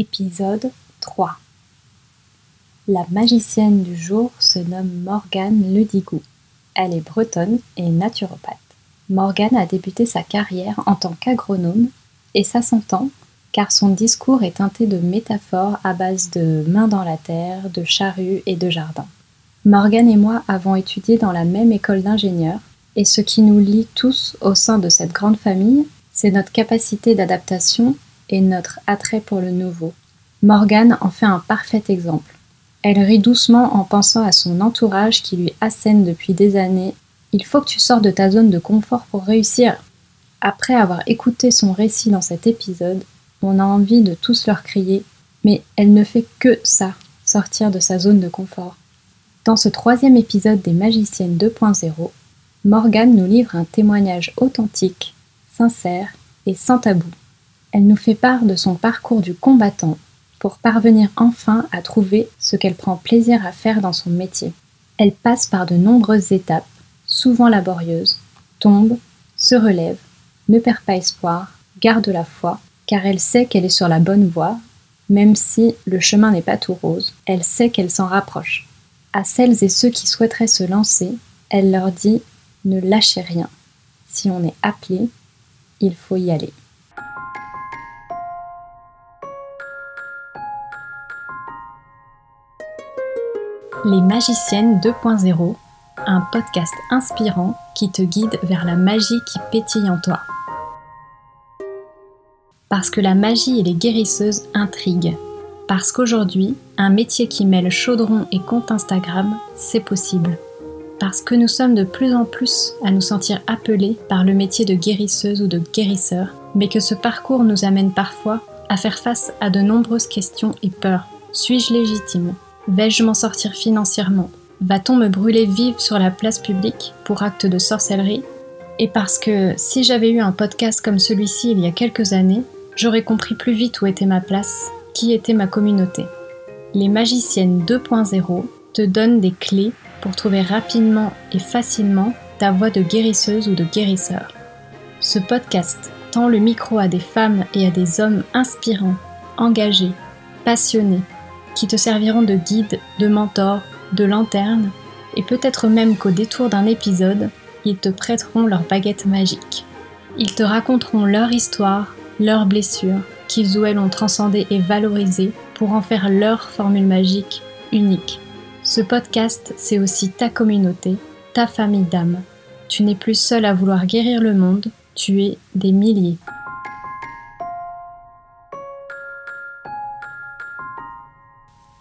Épisode 3 La magicienne du jour se nomme Morgane Ledigou. Elle est bretonne et naturopathe. Morgane a débuté sa carrière en tant qu'agronome et ça s'entend car son discours est teinté de métaphores à base de mains dans la terre, de charrues et de jardins. Morgane et moi avons étudié dans la même école d'ingénieurs et ce qui nous lie tous au sein de cette grande famille, c'est notre capacité d'adaptation et notre attrait pour le nouveau. Morgane en fait un parfait exemple. Elle rit doucement en pensant à son entourage qui lui assène depuis des années Il faut que tu sors de ta zone de confort pour réussir. Après avoir écouté son récit dans cet épisode, on a envie de tous leur crier Mais elle ne fait que ça, sortir de sa zone de confort. Dans ce troisième épisode des Magiciennes 2.0, Morgane nous livre un témoignage authentique, sincère et sans tabou. Elle nous fait part de son parcours du combattant pour parvenir enfin à trouver ce qu'elle prend plaisir à faire dans son métier. Elle passe par de nombreuses étapes, souvent laborieuses, tombe, se relève, ne perd pas espoir, garde la foi, car elle sait qu'elle est sur la bonne voie, même si le chemin n'est pas tout rose, elle sait qu'elle s'en rapproche. À celles et ceux qui souhaiteraient se lancer, elle leur dit ne lâchez rien. Si on est appelé, il faut y aller. Les Magiciennes 2.0, un podcast inspirant qui te guide vers la magie qui pétille en toi. Parce que la magie et les guérisseuses intriguent. Parce qu'aujourd'hui, un métier qui mêle chaudron et compte Instagram, c'est possible. Parce que nous sommes de plus en plus à nous sentir appelés par le métier de guérisseuse ou de guérisseur, mais que ce parcours nous amène parfois à faire face à de nombreuses questions et peurs. Suis-je légitime? Vais-je m'en sortir financièrement? Va-t-on me brûler vive sur la place publique pour acte de sorcellerie? Et parce que si j'avais eu un podcast comme celui-ci il y a quelques années, j'aurais compris plus vite où était ma place, qui était ma communauté. Les magiciennes 2.0 te donnent des clés pour trouver rapidement et facilement ta voie de guérisseuse ou de guérisseur. Ce podcast tend le micro à des femmes et à des hommes inspirants, engagés, passionnés, qui te serviront de guide, de mentor, de lanterne, et peut-être même qu'au détour d'un épisode, ils te prêteront leur baguette magique. Ils te raconteront leur histoire, leurs blessures, qu'ils ou elles ont transcendées et valorisées pour en faire leur formule magique unique. Ce podcast, c'est aussi ta communauté, ta famille d'âmes. Tu n'es plus seul à vouloir guérir le monde, tu es des milliers.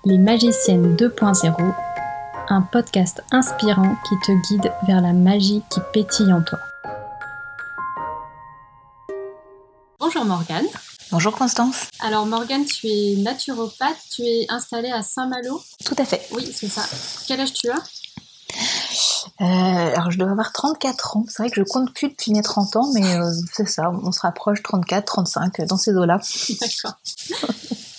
Les Magiciennes 2.0, un podcast inspirant qui te guide vers la magie qui pétille en toi. Bonjour Morgane. Bonjour Constance. Alors Morgane, tu es naturopathe, tu es installée à Saint-Malo? Tout à fait. Oui, c'est ça. Quel âge tu as? Euh, alors je dois avoir 34 ans. C'est vrai que je compte plus depuis mes 30 ans, mais euh, c'est ça, on se rapproche 34, 35 dans ces eaux-là. D'accord.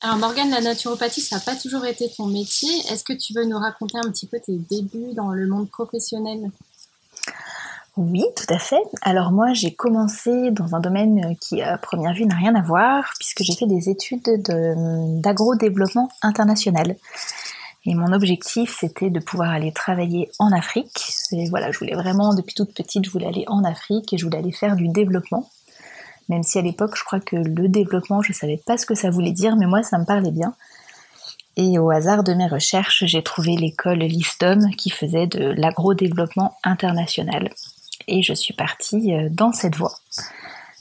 Alors Morgane, la naturopathie, ça n'a pas toujours été ton métier. Est-ce que tu veux nous raconter un petit peu tes débuts dans le monde professionnel? Oui, tout à fait. Alors moi, j'ai commencé dans un domaine qui, à première vue, n'a rien à voir, puisque j'ai fait des études d'agro-développement international. Et mon objectif, c'était de pouvoir aller travailler en Afrique. Et voilà, je voulais vraiment, depuis toute petite, je voulais aller en Afrique et je voulais aller faire du développement. Même si à l'époque, je crois que le développement, je ne savais pas ce que ça voulait dire, mais moi, ça me parlait bien. Et au hasard de mes recherches, j'ai trouvé l'école Listom qui faisait de l'agro-développement international. Et je suis partie euh, dans cette voie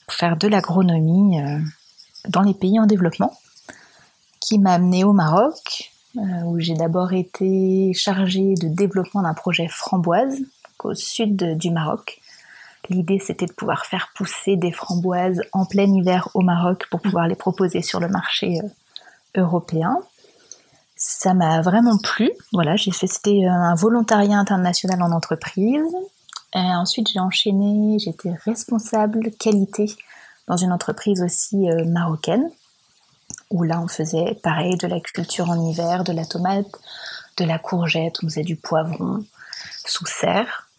pour faire de l'agronomie euh, dans les pays en développement, qui m'a amenée au Maroc, où j'ai d'abord été chargée de développement d'un projet framboise au sud du Maroc. L'idée c'était de pouvoir faire pousser des framboises en plein hiver au Maroc pour pouvoir les proposer sur le marché européen. Ça m'a vraiment plu. Voilà, j'ai fait c'était un volontariat international en entreprise euh, ensuite, j'ai enchaîné, j'étais responsable qualité dans une entreprise aussi euh, marocaine, où là, on faisait pareil de la culture en hiver, de la tomate, de la courgette, on faisait du poivron sous serre.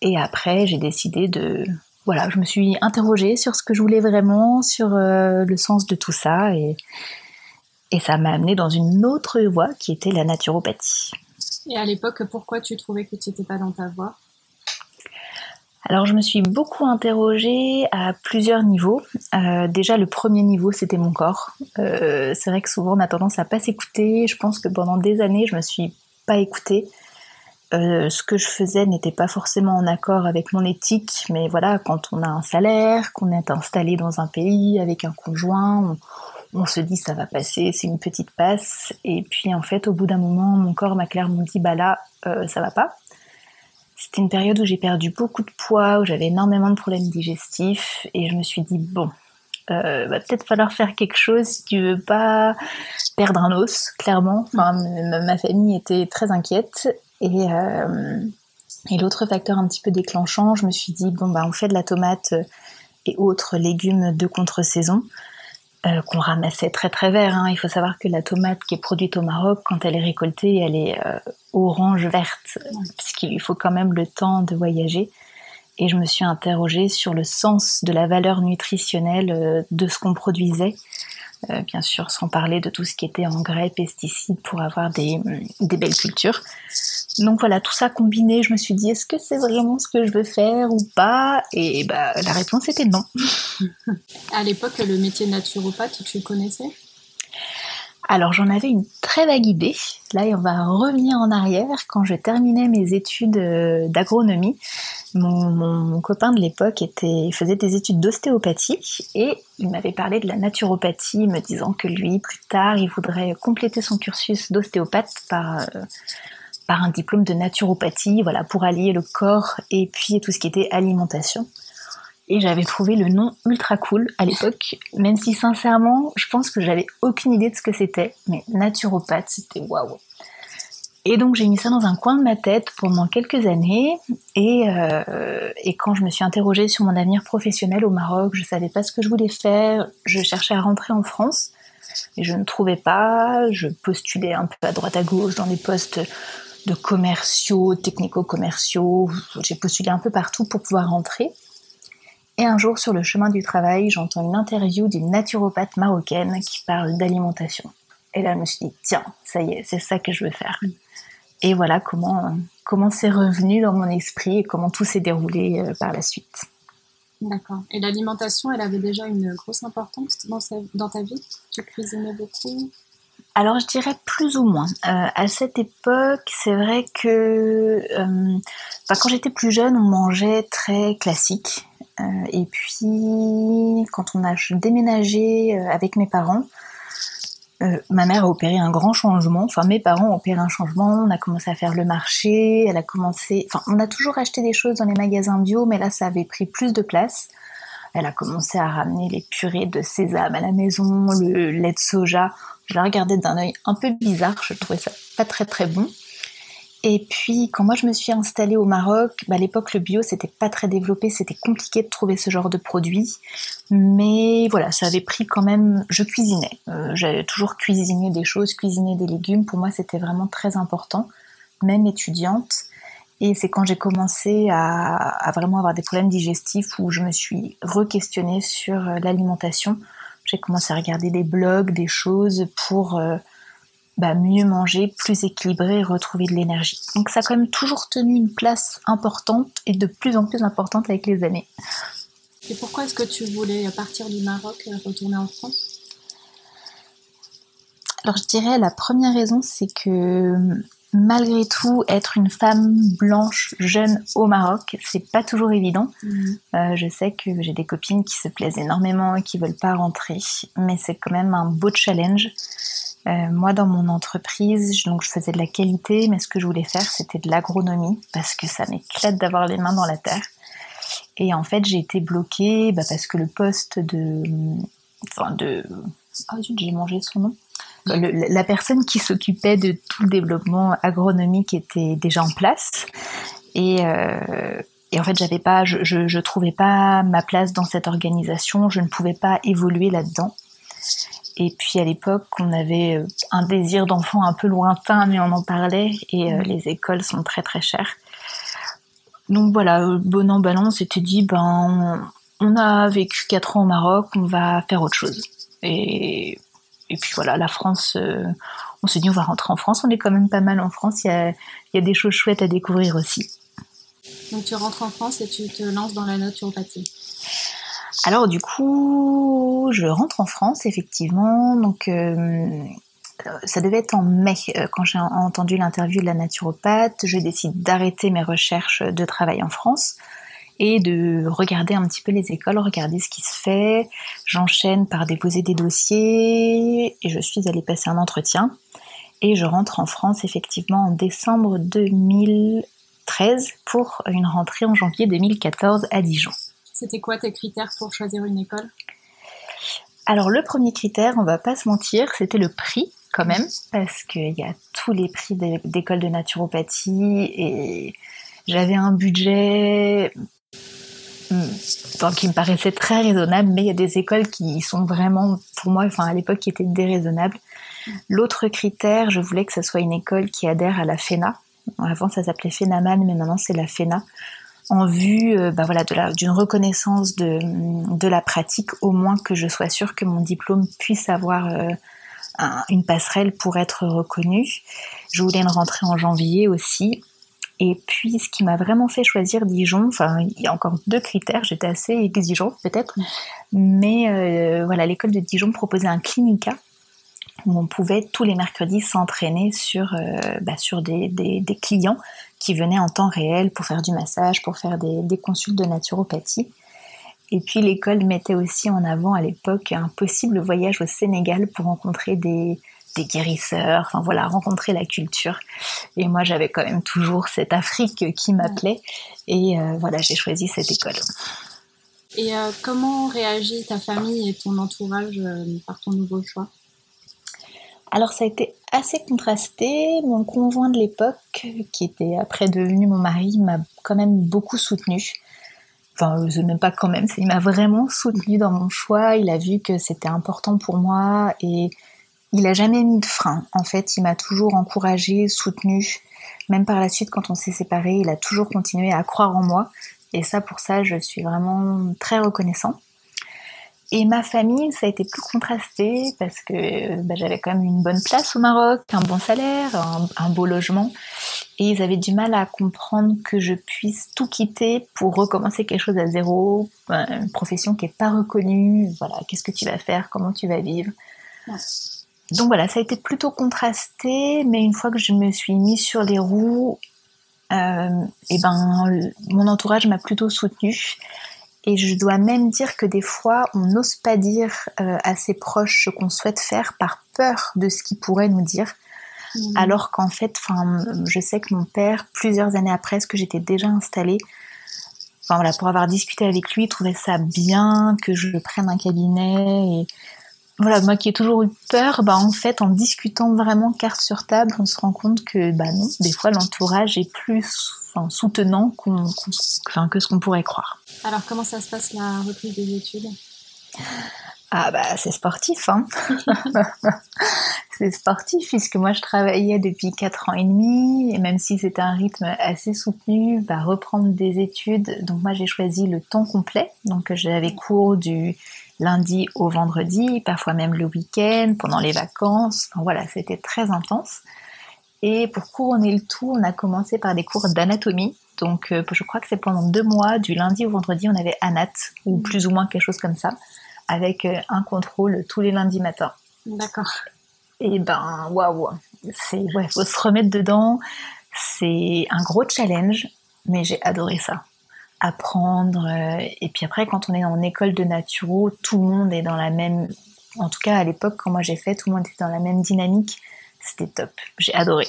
Et après, j'ai décidé de... Voilà, je me suis interrogée sur ce que je voulais vraiment, sur euh, le sens de tout ça. Et, Et ça m'a amené dans une autre voie qui était la naturopathie. Et à l'époque, pourquoi tu trouvais que tu n'étais pas dans ta voie? Alors je me suis beaucoup interrogée à plusieurs niveaux. Euh, déjà le premier niveau c'était mon corps. Euh, c'est vrai que souvent on a tendance à pas s'écouter. Je pense que pendant des années je me suis pas écoutée. Euh, ce que je faisais n'était pas forcément en accord avec mon éthique, mais voilà, quand on a un salaire, qu'on est installé dans un pays avec un conjoint, on, se dit ça va passer, c'est une petite passe. Et puis en fait, au bout d'un moment, mon corps m'a clairement dit bah là, ça va pas. C'était une période où j'ai perdu beaucoup de poids, où j'avais énormément de problèmes digestifs, et je me suis dit, bon, euh, va peut-être falloir faire quelque chose si tu veux pas perdre un os, clairement. Ma famille était très inquiète. Et, euh, et l'autre facteur un petit peu déclenchant, je me suis dit, bon, bah, on fait de la tomate et autres légumes de contre-saison. Euh, qu'on ramassait très très vert. Hein. Il faut savoir que la tomate qui est produite au Maroc, quand elle est récoltée, elle est euh, orange verte, puisqu'il lui faut quand même le temps de voyager. Et je me suis interrogée sur le sens de la valeur nutritionnelle euh, de ce qu'on produisait. bien sûr, sans parler de tout ce qui était engrais, pesticides pour avoir des, des belles cultures. Donc voilà, tout ça combiné, je me suis dit, est-ce que c'est vraiment ce que je veux faire ou pas? Et bah, la réponse était non. à l'époque, le métier naturopathe, tu le connaissais? Alors j'en avais une très vague idée. Là, on va revenir en arrière. Quand je terminais mes études euh, d'agronomie, mon, copain de l'époque faisait des études d'ostéopathie et il m'avait parlé de la naturopathie, me disant que lui, plus tard, il voudrait compléter son cursus d'ostéopathe par euh, par un diplôme de naturopathie, voilà, pour allier le corps et puis tout ce qui était alimentation. Et j'avais trouvé le nom ultra cool à l'époque, même si sincèrement, je pense que j'avais aucune idée de ce que c'était, mais naturopathe, c'était waouh. Et donc j'ai mis ça dans un coin de ma tête pendant quelques années. Et, euh, quand je me suis interrogée sur mon avenir professionnel au Maroc, je savais pas ce que je voulais faire. Je cherchais à rentrer en France, et je ne trouvais pas. Je postulais un peu à droite à gauche dans des postes de commerciaux, technico-commerciaux. J'ai postulé un peu partout pour pouvoir rentrer. Et un jour, sur le chemin du travail, j'entends une interview d'une naturopathe marocaine qui parle d'alimentation. Et là, je me suis dit, tiens, ça y est, c'est ça que je veux faire. Et voilà comment comment c'est revenu dans mon esprit et comment tout s'est déroulé euh, par la suite. D'accord. Et l'alimentation, elle avait déjà une grosse importance dans, dans ta vie? Tu cuisinais beaucoup? Alors je dirais plus ou moins. Euh, à cette époque, c'est vrai que euh, quand j'étais plus jeune, on mangeait très classique. Euh, et puis quand on a déménagé avec mes parents, ma mère a opéré un grand changement. Enfin, mes parents ont opéré un changement. On a commencé à faire le marché. Elle a commencé. Enfin, on a toujours acheté des choses dans les magasins bio, mais là, ça avait pris plus de place. Elle a commencé à ramener les purées de sésame à la maison, le lait de soja. Je la regardais d'un œil un peu bizarre, je trouvais ça pas très très bon. Et puis quand moi je me suis installée au Maroc, bah, à l'époque le bio c'était pas très développé, c'était compliqué de trouver ce genre de produits. Mais voilà, ça avait pris quand même. Je cuisinais, euh, j'avais toujours cuisiné des choses, cuisiné des légumes. Pour moi c'était vraiment très important, même étudiante. Et c'est quand j'ai commencé à, à, vraiment avoir des problèmes digestifs où je me suis re-questionnée sur euh, l'alimentation j'ai commencé à regarder des blogs, des choses pour euh, bah, mieux manger, plus équilibré retrouver de l'énergie. Donc ça a quand même toujours tenu une place importante et de plus en plus importante avec les années. Et pourquoi est-ce que tu voulais partir du Maroc et retourner en France? Alors je dirais la première raison c'est que malgré tout, être une femme blanche jeune au Maroc, c'est pas toujours évident. Mhm. Euh, je sais que j'ai des copines qui se plaisent énormément et qui veulent pas rentrer, mais c'est quand même un beau challenge. Euh, moi, dans mon entreprise, donc je faisais de la qualité, mais ce que je voulais faire, c'était de l'agronomie parce que ça m'éclate d'avoir les mains dans la terre. Et en fait, j'ai été bloquée bah, parce que le poste de, enfin de, ah j'ai mangé son nom la personne qui s'occupait de tout le développement agronomique était déjà en place. Et, euh, en fait, j'avais pas, je, je, trouvais pas ma place dans cette organisation. Je ne pouvais pas évoluer là-dedans. Et puis à l'époque, on avait euh, un désir d'enfant un peu lointain, mais on en parlait. Et euh, les écoles sont très très chères. Donc voilà, bon an, ballon, on s'était dit, ben, on a vécu 4 ans au Maroc, on va faire autre chose. Et et puis voilà, la France, on se dit on va rentrer en France, on est quand même pas mal en France, il y a, il y a des choses chouettes à découvrir aussi. Donc tu rentres en France et tu te lances dans la naturopathie alors du coup, je rentre en France effectivement. Donc ça devait être en mai euh, quand j'ai entendu l'interview de la naturopathe. Je décide d'arrêter mes recherches de travail en France et de regarder un petit peu les écoles, regarder ce qui se fait. J'enchaîne par déposer des dossiers et je suis allée passer un entretien. Et je rentre en France effectivement en décembre 2013 pour une rentrée en janvier 2014 à Dijon. C'était quoi tes critères pour choisir une école? Alors le premier critère, on va pas se mentir, c'était le prix quand même, parce qu'il y a tous les prix d'école de naturopathie et j'avais un budget hmm, qui me paraissait très raisonnable, mais il y a des écoles qui sont vraiment, pour moi, enfin à l'époque, qui étaient déraisonnables. L'autre critère, je voulais que ce soit une école qui adhère à la FENA. Avant, ça s'appelait FENAMAN, mais maintenant c'est la FENA en vue euh, bah voilà, d'une reconnaissance de, de, la pratique, au moins que je sois sûre que mon diplôme puisse avoir euh, une passerelle pour être reconnu. Je voulais une rentrée en janvier aussi. Et puis, ce qui m'a vraiment fait choisir Dijon, enfin, il y a encore deux critères, j'étais assez exigeante peut-être, mais euh, voilà, l'école de Dijon proposait un clinica où on pouvait tous les mercredis s'entraîner sur, euh, bah, sur des, clients qui venaient en temps réel pour faire du massage, pour faire des, des consultes de naturopathie. Et puis l'école mettait aussi en avant à l'époque un possible voyage au Sénégal pour rencontrer des, guérisseurs, enfin voilà, rencontrer la culture. Et moi j'avais quand même toujours cette Afrique qui m'appelait. Et euh, voilà, j'ai choisi cette école. Et euh, comment réagit ta famille et ton entourage euh, par ton nouveau choix? Alors ça a été assez contrasté. Mon conjoint de l'époque, qui était après devenu mon mari, m'a quand même beaucoup soutenu. Enfin, je même pas quand même. Il m'a vraiment soutenu dans mon choix. Il a vu que c'était important pour moi et il a jamais mis de frein. En fait, il m'a toujours encouragé, soutenu. Même par la suite, quand on s'est séparés, il a toujours continué à croire en moi. Et ça, pour ça, je suis vraiment très reconnaissant. Et ma famille, ça a été plus contrasté parce que bah, j'avais quand même une bonne place au Maroc, un bon salaire, un, beau logement. Et ils avaient du mal à comprendre que je puisse tout quitter pour recommencer quelque chose à zéro, une profession qui n'est pas reconnue. Voilà, qu'est-ce que tu vas faire, comment tu vas vivre? Donc voilà, ça a été plutôt contrasté, mais une fois que je me suis mise sur les roues, euh, et ben mon entourage m'a plutôt soutenue. Et je dois même dire que des fois, on n'ose pas dire euh, à ses proches ce qu'on souhaite faire par peur de ce qu'ils pourraient nous dire. Mmh. Alors qu'en fait, je sais que mon père, plusieurs années après ce que j'étais déjà installée, voilà, pour avoir discuté avec lui, il trouvait ça bien que je prenne un cabinet. Et voilà, moi qui ai toujours eu peur, bah en fait, en discutant vraiment carte sur table, on se rend compte que bah non, des fois l'entourage est plus soutenant que ce qu'on pourrait croire. Alors, comment ça se passe la reprise des études? Ah bah c'est sportif, hein. C'est sportif puisque moi je travaillais depuis 4 ans et demi et même si c'était un rythme assez soutenu, bah, reprendre des études, donc moi j'ai choisi le temps complet, donc j'avais cours du lundi au vendredi, parfois même le week-end, pendant les vacances, enfin, voilà c'était très intense. Et pour couronner le tout, on a commencé par des cours d'anatomie. Donc, euh, je crois que c'est pendant deux mois, du lundi au vendredi, on avait anat, ou mm. plus ou moins quelque chose comme ça, avec euh, un contrôle tous les lundis matins. D'accord. Et ben, waouh, c'est ouais, faut se remettre dedans. C'est un gros challenge, mais j'ai adoré ça. Apprendre. Euh, et puis après, quand on est en école de naturo, tout le monde est dans la même. En tout cas, à l'époque, quand moi j'ai fait, tout le monde était dans la même dynamique c'était top. J'ai adoré.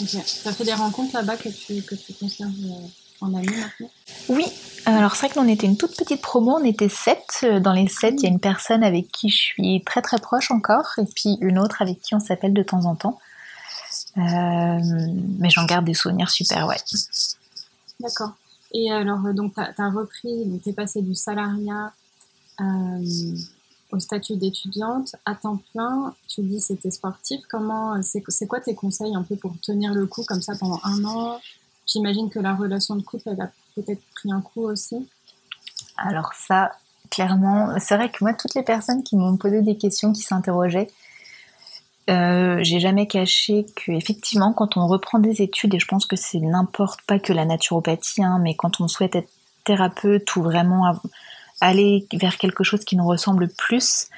Ok. Tu as fait des rencontres là-bas que tu, que tu conserves euh, en ami maintenant? Oui. Alors c'est vrai qu'on était une toute petite promo, on était sept. Dans les sept, il y a une personne avec qui je suis très très proche encore, et puis une autre avec qui on s'appelle de temps en temps. Euh, mais j'en garde des souvenirs super, ouais. D'accord. Et alors, donc, tu as, repris, tu es passé du salariat euh, au statut d'étudiante à temps plein. Tu dis c'était sportif. Comment c'est quoi tes conseils un peu pour tenir le coup comme ça pendant un an? J'imagine que la relation de couple elle a peut-être pris un coup aussi. Alors ça, clairement. C'est vrai que moi, toutes les personnes qui m'ont posé des questions, qui s'interrogeaient, euh, j'ai jamais caché que effectivement, quand on reprend des études, et je pense que c'est n'importe pas que la naturopathie, hein, mais quand on souhaite être thérapeute ou vraiment aller vers quelque chose qui nous ressemble plus,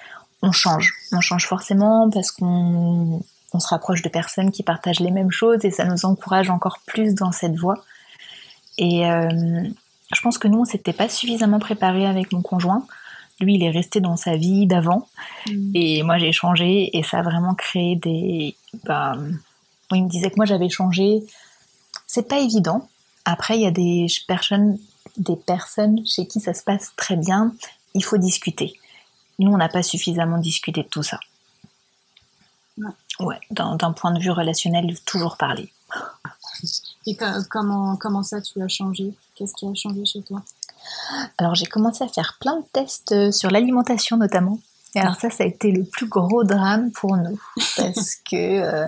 on change. On change forcément parce qu'on on se rapproche de personnes qui partagent les mêmes choses et ça nous encourage encore plus dans cette voie. Et euh, je pense que nous, on s'était pas suffisamment préparé avec mon conjoint. Lui, il est resté dans sa vie d'avant. Mm. Et moi, j'ai changé et ça a vraiment créé des. Bah, il me disait que moi, j'avais changé. C'est pas évident. Après, il y a des personnes, des personnes chez qui ça se passe très bien. Il faut discuter. Nous, on n'a pas suffisamment discuté de tout ça. Ouais, d'un point de vue relationnel, toujours parler. Et comment, comment ça, tu as changé? Qu'est-ce qui a changé chez toi? Alors j'ai commencé à faire plein de tests euh, sur l'alimentation notamment. Et alors ça, ça a été le plus gros drame pour nous parce que euh,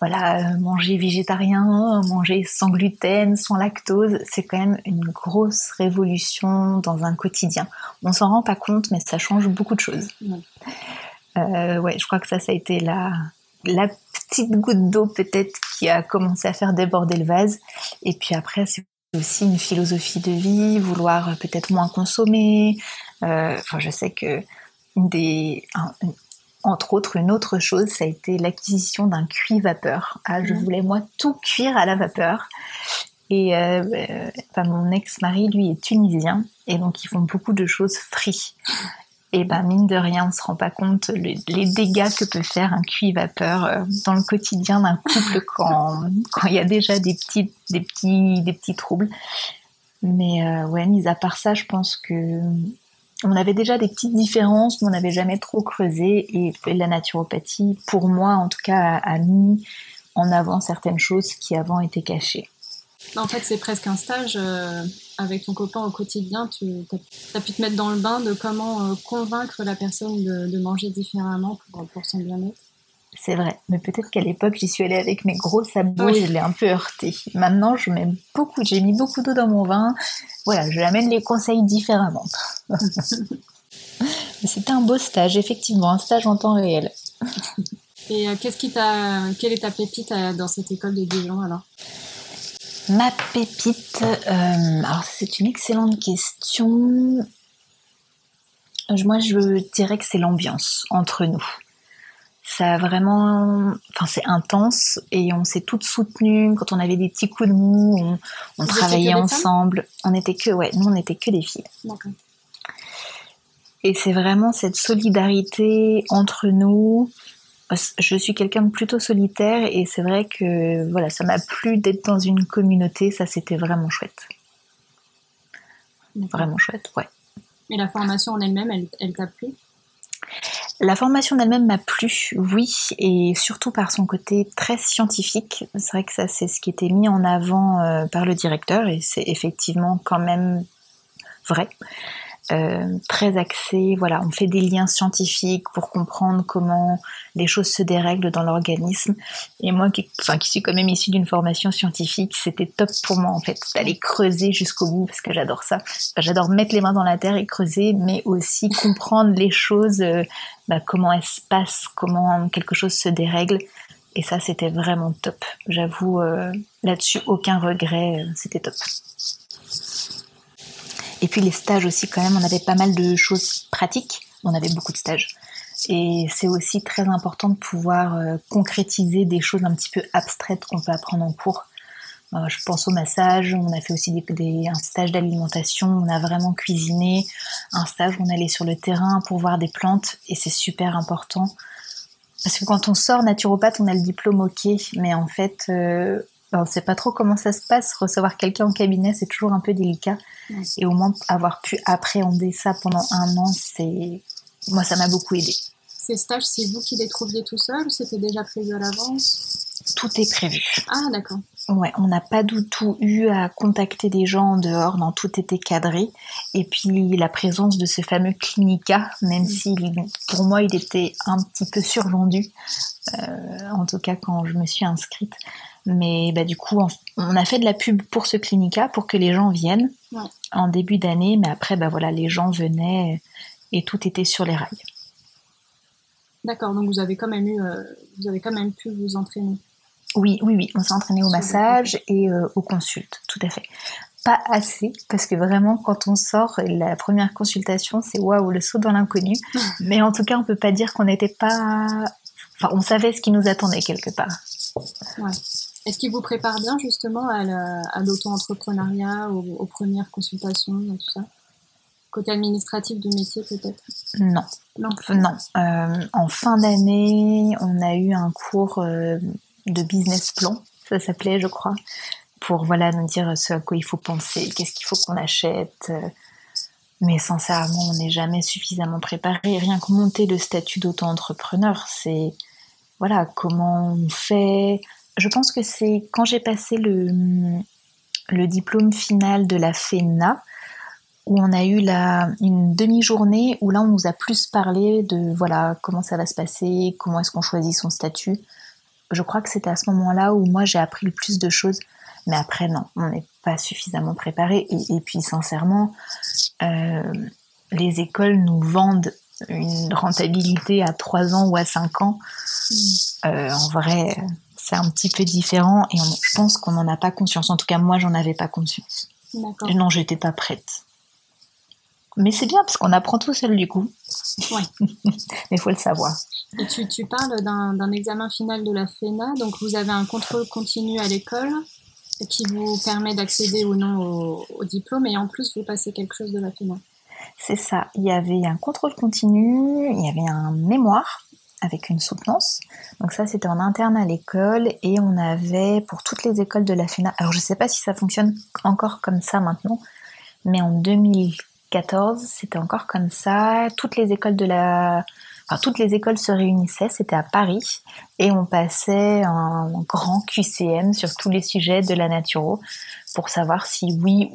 voilà, manger végétarien, manger sans gluten, sans lactose, c'est quand même une grosse révolution dans un quotidien. On s'en rend pas compte, mais ça change beaucoup de choses. Ouais, euh, ouais je crois que ça, ça a été la, la petite goutte d'eau peut-être qui a commencé à faire déborder le vase. Et puis après, c'est aussi une philosophie de vie, vouloir peut-être moins consommer. Euh, enfin, je sais que des, entre autres, une autre chose, ça a été l'acquisition d'un cuit vapeur. Ah, je mmh. voulais moi tout cuire à la vapeur. Et euh, enfin, mon ex-mari, lui, est tunisien, et donc ils font beaucoup de choses frites et ben mine de rien, on se rend pas compte les, dégâts que peut faire un cuit vapeur euh, dans le quotidien d'un couple quand quand il y a déjà des petits des petits des petits troubles. Mais euh, ouais, mis à part ça, je pense que on avait déjà des petites différences, mais on n'avait jamais trop creusé. Et la naturopathie, pour moi en tout cas, a mis en avant certaines choses qui avant étaient cachées. En fait, c'est presque un stage euh, avec ton copain au quotidien. Tu as, pu te mettre dans le bain de comment euh, convaincre la personne de, manger différemment pour, pour son bien-être? C'est vrai, mais peut-être qu'à l'époque, j'y suis allée avec mes gros sabots et je l'ai un peu heurté. Maintenant, je mets beaucoup, j'ai mis beaucoup d'eau dans mon vin. Voilà, je l'amène les conseils différemment. C'était un beau stage, effectivement, un stage en temps réel. Et euh, qu'est-ce qui t'a, quelle est ta pépite dans cette école de Dijon alors? Ma pépite, euh, alors c'est une excellente question. Moi, je dirais que c'est l'ambiance entre nous. Ça a vraiment, enfin, c'est intense et on s'est toutes soutenues. Quand on avait des petits coups de mou, on, travaillait ensemble. On était que, ouais, nous on était que des filles. Et c'est vraiment cette solidarité entre nous je suis quelqu'un de plutôt solitaire et c'est vrai que voilà, ça m'a plu d'être dans une communauté, ça c'était vraiment chouette. Vraiment chouette, ouais. Et la formation en elle-même, elle, t'a plu? La formation en elle-même m'a plu, oui, et surtout par son côté très scientifique. C'est vrai que ça, c'est ce qui était mis en avant euh, par le directeur, et c'est effectivement quand même vrai. Euh, très axé. Voilà, on fait des liens scientifiques pour comprendre comment les choses se dérèglent dans l'organisme. Et moi, qui, enfin, qui suis quand même issue d'une formation scientifique, c'était top pour moi en fait d'aller creuser jusqu'au bout parce que j'adore ça. j'adore mettre les mains dans la terre et creuser, mais aussi comprendre les choses, euh, bah, comment elles se passent, comment quelque chose se dérègle. Et ça, c'était vraiment top. J'avoue, euh, là-dessus, aucun regret. C'était top. Et puis les stages aussi, quand même, on avait pas mal de choses pratiques. On avait beaucoup de stages. Et c'est aussi très important de pouvoir euh, concrétiser des choses un petit peu abstraites qu'on peut apprendre en cours. Euh, je pense au massage, on a fait aussi des, un stage d'alimentation, on a vraiment cuisiné, un stage où on allait sur le terrain pour voir des plantes et c'est super important. Parce que quand on sort naturopathe, on a le diplôme ok, mais en fait, euh, on ne sait pas trop comment ça se passe. Recevoir quelqu'un en cabinet, c'est toujours un peu délicat. Et au moins avoir pu appréhender ça pendant un an, c'est moi ça m'a beaucoup aidé. Ces stages, c'est vous qui les trouviez tout seul ou c'était déjà prévu à l'avance? Tout est prévu. Ah d'accord. Ouais, on n'a pas du tout eu à contacter des gens en dehors, non, tout était cadré. Et puis la présence de ce fameux clinica, même mm. si pour moi il était un petit peu survendu, euh, en tout cas quand je me suis inscrite. Mais bah, du coup, on a fait de la pub pour ce clinica pour que les gens viennent en début d'année, mais après, bah voilà, les gens venaient et tout était sur les rails. D'accord, donc vous avez quand même eu, euh, vous avez quand même pu vous entraîner. Oui, oui, oui, on s'est entraîné au massage et euh, aux consultes, tout à fait. Pas assez, parce que vraiment, quand on sort, la première consultation, c'est waouh, le saut dans l'inconnu. Mais en tout cas, on peut pas dire qu'on n'était pas. Enfin, on savait ce qui nous attendait quelque part. Ouais. Est-ce qu'il vous prépare bien justement à l'auto-entrepreneuriat, aux, premières consultations et tout ça? Côté administratif du métier peut-être? Non. Non. non. Euh, en fin d'année, on a eu un cours euh, de business plan, ça s'appelait je crois, pour voilà nous dire ce à quoi il faut penser, qu'est-ce qu'il faut qu'on achète. Mais sincèrement, on n'est jamais suffisamment préparé. Rien que monter le statut d'auto-entrepreneur, c'est voilà comment on fait. Je pense que c'est quand j'ai passé le, le diplôme final de la FENA, où on a eu la, une demi-journée où là on nous a plus parlé de voilà comment ça va se passer, comment est-ce qu'on choisit son statut. Je crois que c'était à ce moment-là où moi j'ai appris le plus de choses. Mais après non, on n'est pas suffisamment préparé. Et, puis sincèrement, euh, les écoles nous vendent une rentabilité à 3 ans ou à 5 ans. Mm. Euh, en vrai, c'est un petit peu différent et je pense qu'on n'en a pas conscience. En tout cas, moi, j'en avais pas conscience. Non, j'étais pas prête. Mais c'est bien parce qu'on apprend tout seul du coup. Oui. Mais il faut le savoir. Et tu, tu parles d'un examen final de la FENA, donc vous avez un contrôle continu à l'école qui vous permet d'accéder ou non au, au, diplôme et en plus vous passez quelque chose de la FENA. C'est ça, il y avait un contrôle continu, il y avait un mémoire avec une soutenance. Donc ça, c'était en interne à l'école et on avait pour toutes les écoles de la FENA. Alors je ne sais pas si ça fonctionne encore comme ça maintenant, mais en 2014, c'était encore comme ça. Toutes les écoles de la Enfin, toutes les écoles se réunissaient, c'était à Paris, et on passait un grand QCM sur tous les sujets de la naturo pour savoir si oui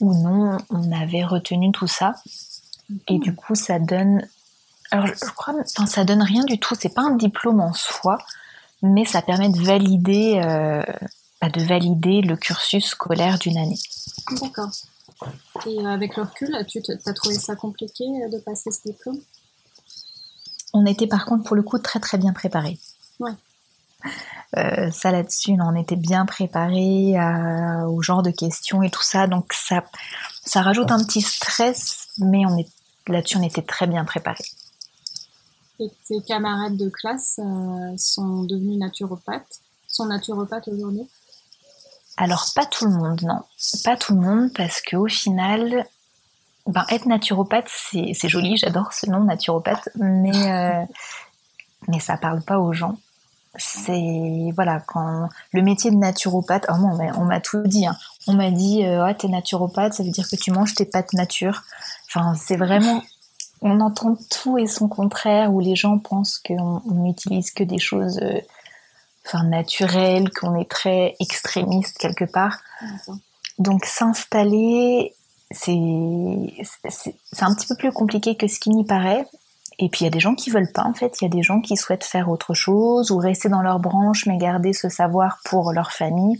ou non on avait retenu tout ça. Et du coup, ça donne alors, je, crois, enfin, ça donne rien du tout. C'est pas un diplôme en soi, mais ça permet de valider, euh, bah, de valider le cursus scolaire d'une année. D'accord. Et euh, avec le recul, tu as trouvé ça compliqué euh, de passer ce diplôme? On était par contre pour le coup très très bien préparés. Ouais. ça là-dessus, on était bien préparés au genre de questions et tout ça, donc ça, ça rajoute un petit stress, mais on est là-dessus, on était très bien préparés tes camarades de classe euh, sont devenus naturopathes, sont naturopathes aujourd'hui? Alors pas tout le monde, non. Pas tout le monde parce qu'au final, ben, être naturopathe, c'est joli, j'adore ce nom naturopathe, mais, euh, mais ça parle pas aux gens. C'est voilà quand le métier de naturopathe, oh, on m'a tout dit. Hein. On m'a dit, euh, ouais, t'es naturopathe, ça veut dire que tu manges tes pâtes nature. Enfin, c'est vraiment on entend tout et son contraire, où les gens pensent qu'on n'utilise que des choses euh, enfin, naturelles, qu'on est très extrémiste quelque part. Donc s'installer, c'est un petit peu plus compliqué que ce qui n'y paraît. Et puis il y a des gens qui veulent pas en fait, il y a des gens qui souhaitent faire autre chose ou rester dans leur branche mais garder ce savoir pour leur famille.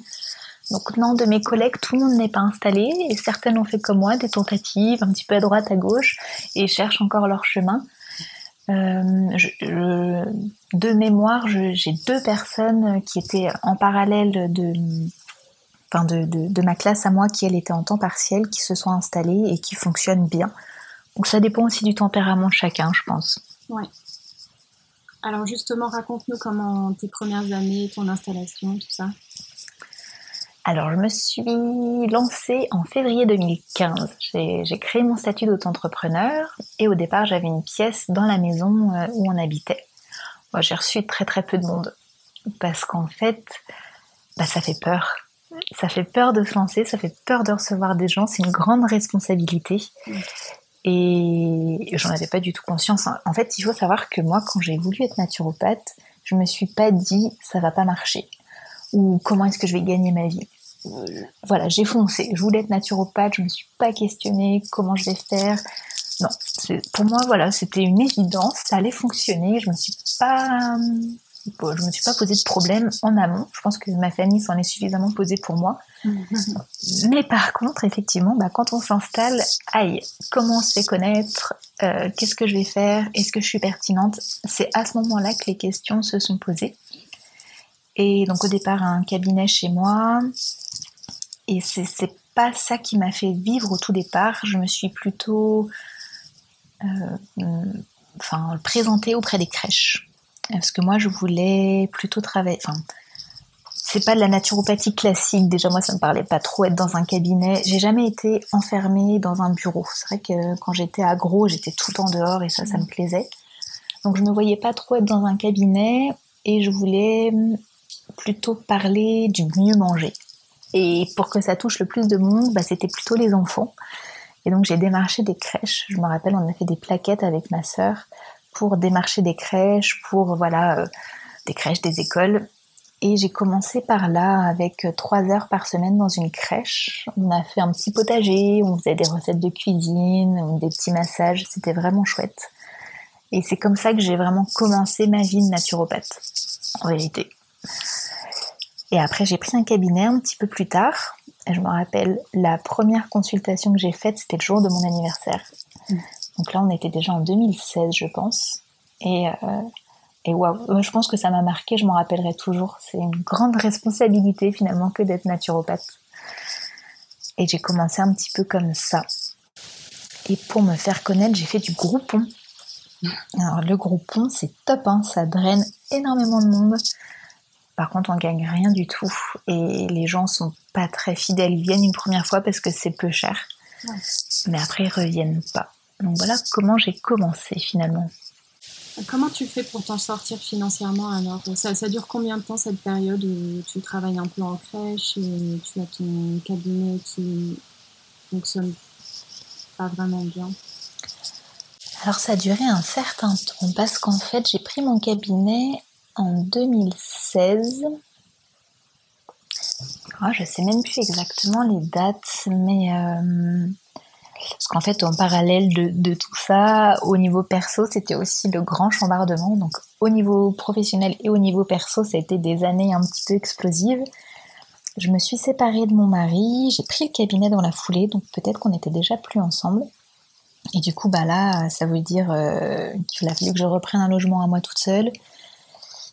Donc non, de mes collègues, tout le monde n'est pas installé et certaines ont fait comme moi des tentatives un petit peu à droite, à gauche et cherchent encore leur chemin. Euh, de mémoire, j'ai deux personnes qui étaient en parallèle de, enfin de, de, ma classe à moi, qui elle était en temps partiel, qui se sont installées et qui fonctionnent bien. Donc ça dépend aussi du tempérament de chacun, je pense. Oui. Alors justement, raconte-nous comment tes premières années, ton installation, tout ça. Alors, je me suis lancée en février 2015. J'ai créé mon statut d'auto-entrepreneur et au départ, j'avais une pièce dans la maison euh, où on habitait. J'ai reçu très très peu de monde parce qu'en fait, bah, ça fait peur. Ça fait peur de se lancer, ça fait peur de recevoir des gens. C'est une grande responsabilité. Et j'en avais pas du tout conscience. En fait, il faut savoir que moi, quand j'ai voulu être naturopathe, je me suis pas dit ça va pas marcher ou comment est-ce que je vais gagner ma vie. Voilà, j'ai foncé. Je voulais être naturopathe, je me suis pas questionnée comment je vais faire. Non, pour moi, voilà, c'était une évidence, ça allait fonctionner. Je me suis pas, je me suis pas posé de problème en amont. Je pense que ma famille s'en est suffisamment posé pour moi. Mais par contre, effectivement, bah, quand on s'installe, aïe, comment on se fait connaître euh, Qu'est-ce que je vais faire Est-ce que je suis pertinente C'est à ce moment-là que les questions se sont posées. Et donc au départ, un cabinet chez moi. Et c'est pas ça qui m'a fait vivre au tout départ. Je me suis plutôt euh, enfin, présentée auprès des crèches. Parce que moi, je voulais plutôt travailler. Enfin, c'est pas de la naturopathie classique. Déjà, moi, ça me parlait pas trop être dans un cabinet. J'ai jamais été enfermée dans un bureau. C'est vrai que quand j'étais agro, j'étais tout le temps dehors et ça, ça me plaisait. Donc, je me voyais pas trop être dans un cabinet et je voulais plutôt parler du mieux manger. Et pour que ça touche le plus de monde, bah, c'était plutôt les enfants. Et donc j'ai démarché des crèches. Je me rappelle, on a fait des plaquettes avec ma sœur pour démarcher des crèches, pour voilà, euh, des crèches, des écoles. Et j'ai commencé par là avec trois heures par semaine dans une crèche. On a fait un petit potager, on faisait des recettes de cuisine, des petits massages. C'était vraiment chouette. Et c'est comme ça que j'ai vraiment commencé ma vie de naturopathe, en vérité. Et après, j'ai pris un cabinet un petit peu plus tard. Et je me rappelle, la première consultation que j'ai faite, c'était le jour de mon anniversaire. Mm. Donc là, on était déjà en 2016, je pense. Et, euh, et waouh, je pense que ça m'a marqué, je m'en rappellerai toujours. C'est une grande responsabilité finalement que d'être naturopathe. Et j'ai commencé un petit peu comme ça. Et pour me faire connaître, j'ai fait du groupon. Alors le groupon, c'est top, hein, ça draine énormément de monde. Par contre, on gagne rien du tout et les gens sont pas très fidèles. Ils viennent une première fois parce que c'est peu cher, mais après ils reviennent pas. Donc voilà comment j'ai commencé finalement. Comment tu fais pour t'en sortir financièrement alors? Ça, ça, dure combien de temps cette période où tu travailles un peu en crèche et tu as ton cabinet qui fonctionne pas vraiment bien? Alors ça a duré un certain temps parce qu'en fait j'ai pris mon cabinet en 2016. Ah, je sais même plus exactement les dates, mais euh, parce qu'en fait, en parallèle de, tout ça, au niveau perso, c'était aussi le grand chambardement. Donc, au niveau professionnel et au niveau perso, ça a été des années un petit peu explosives. Je me suis séparée de mon mari, j'ai pris le cabinet dans la foulée, donc peut-être qu'on était déjà plus ensemble. Et du coup, bah là, ça veut dire euh, qu'il a fallu que je reprenne un logement à moi toute seule,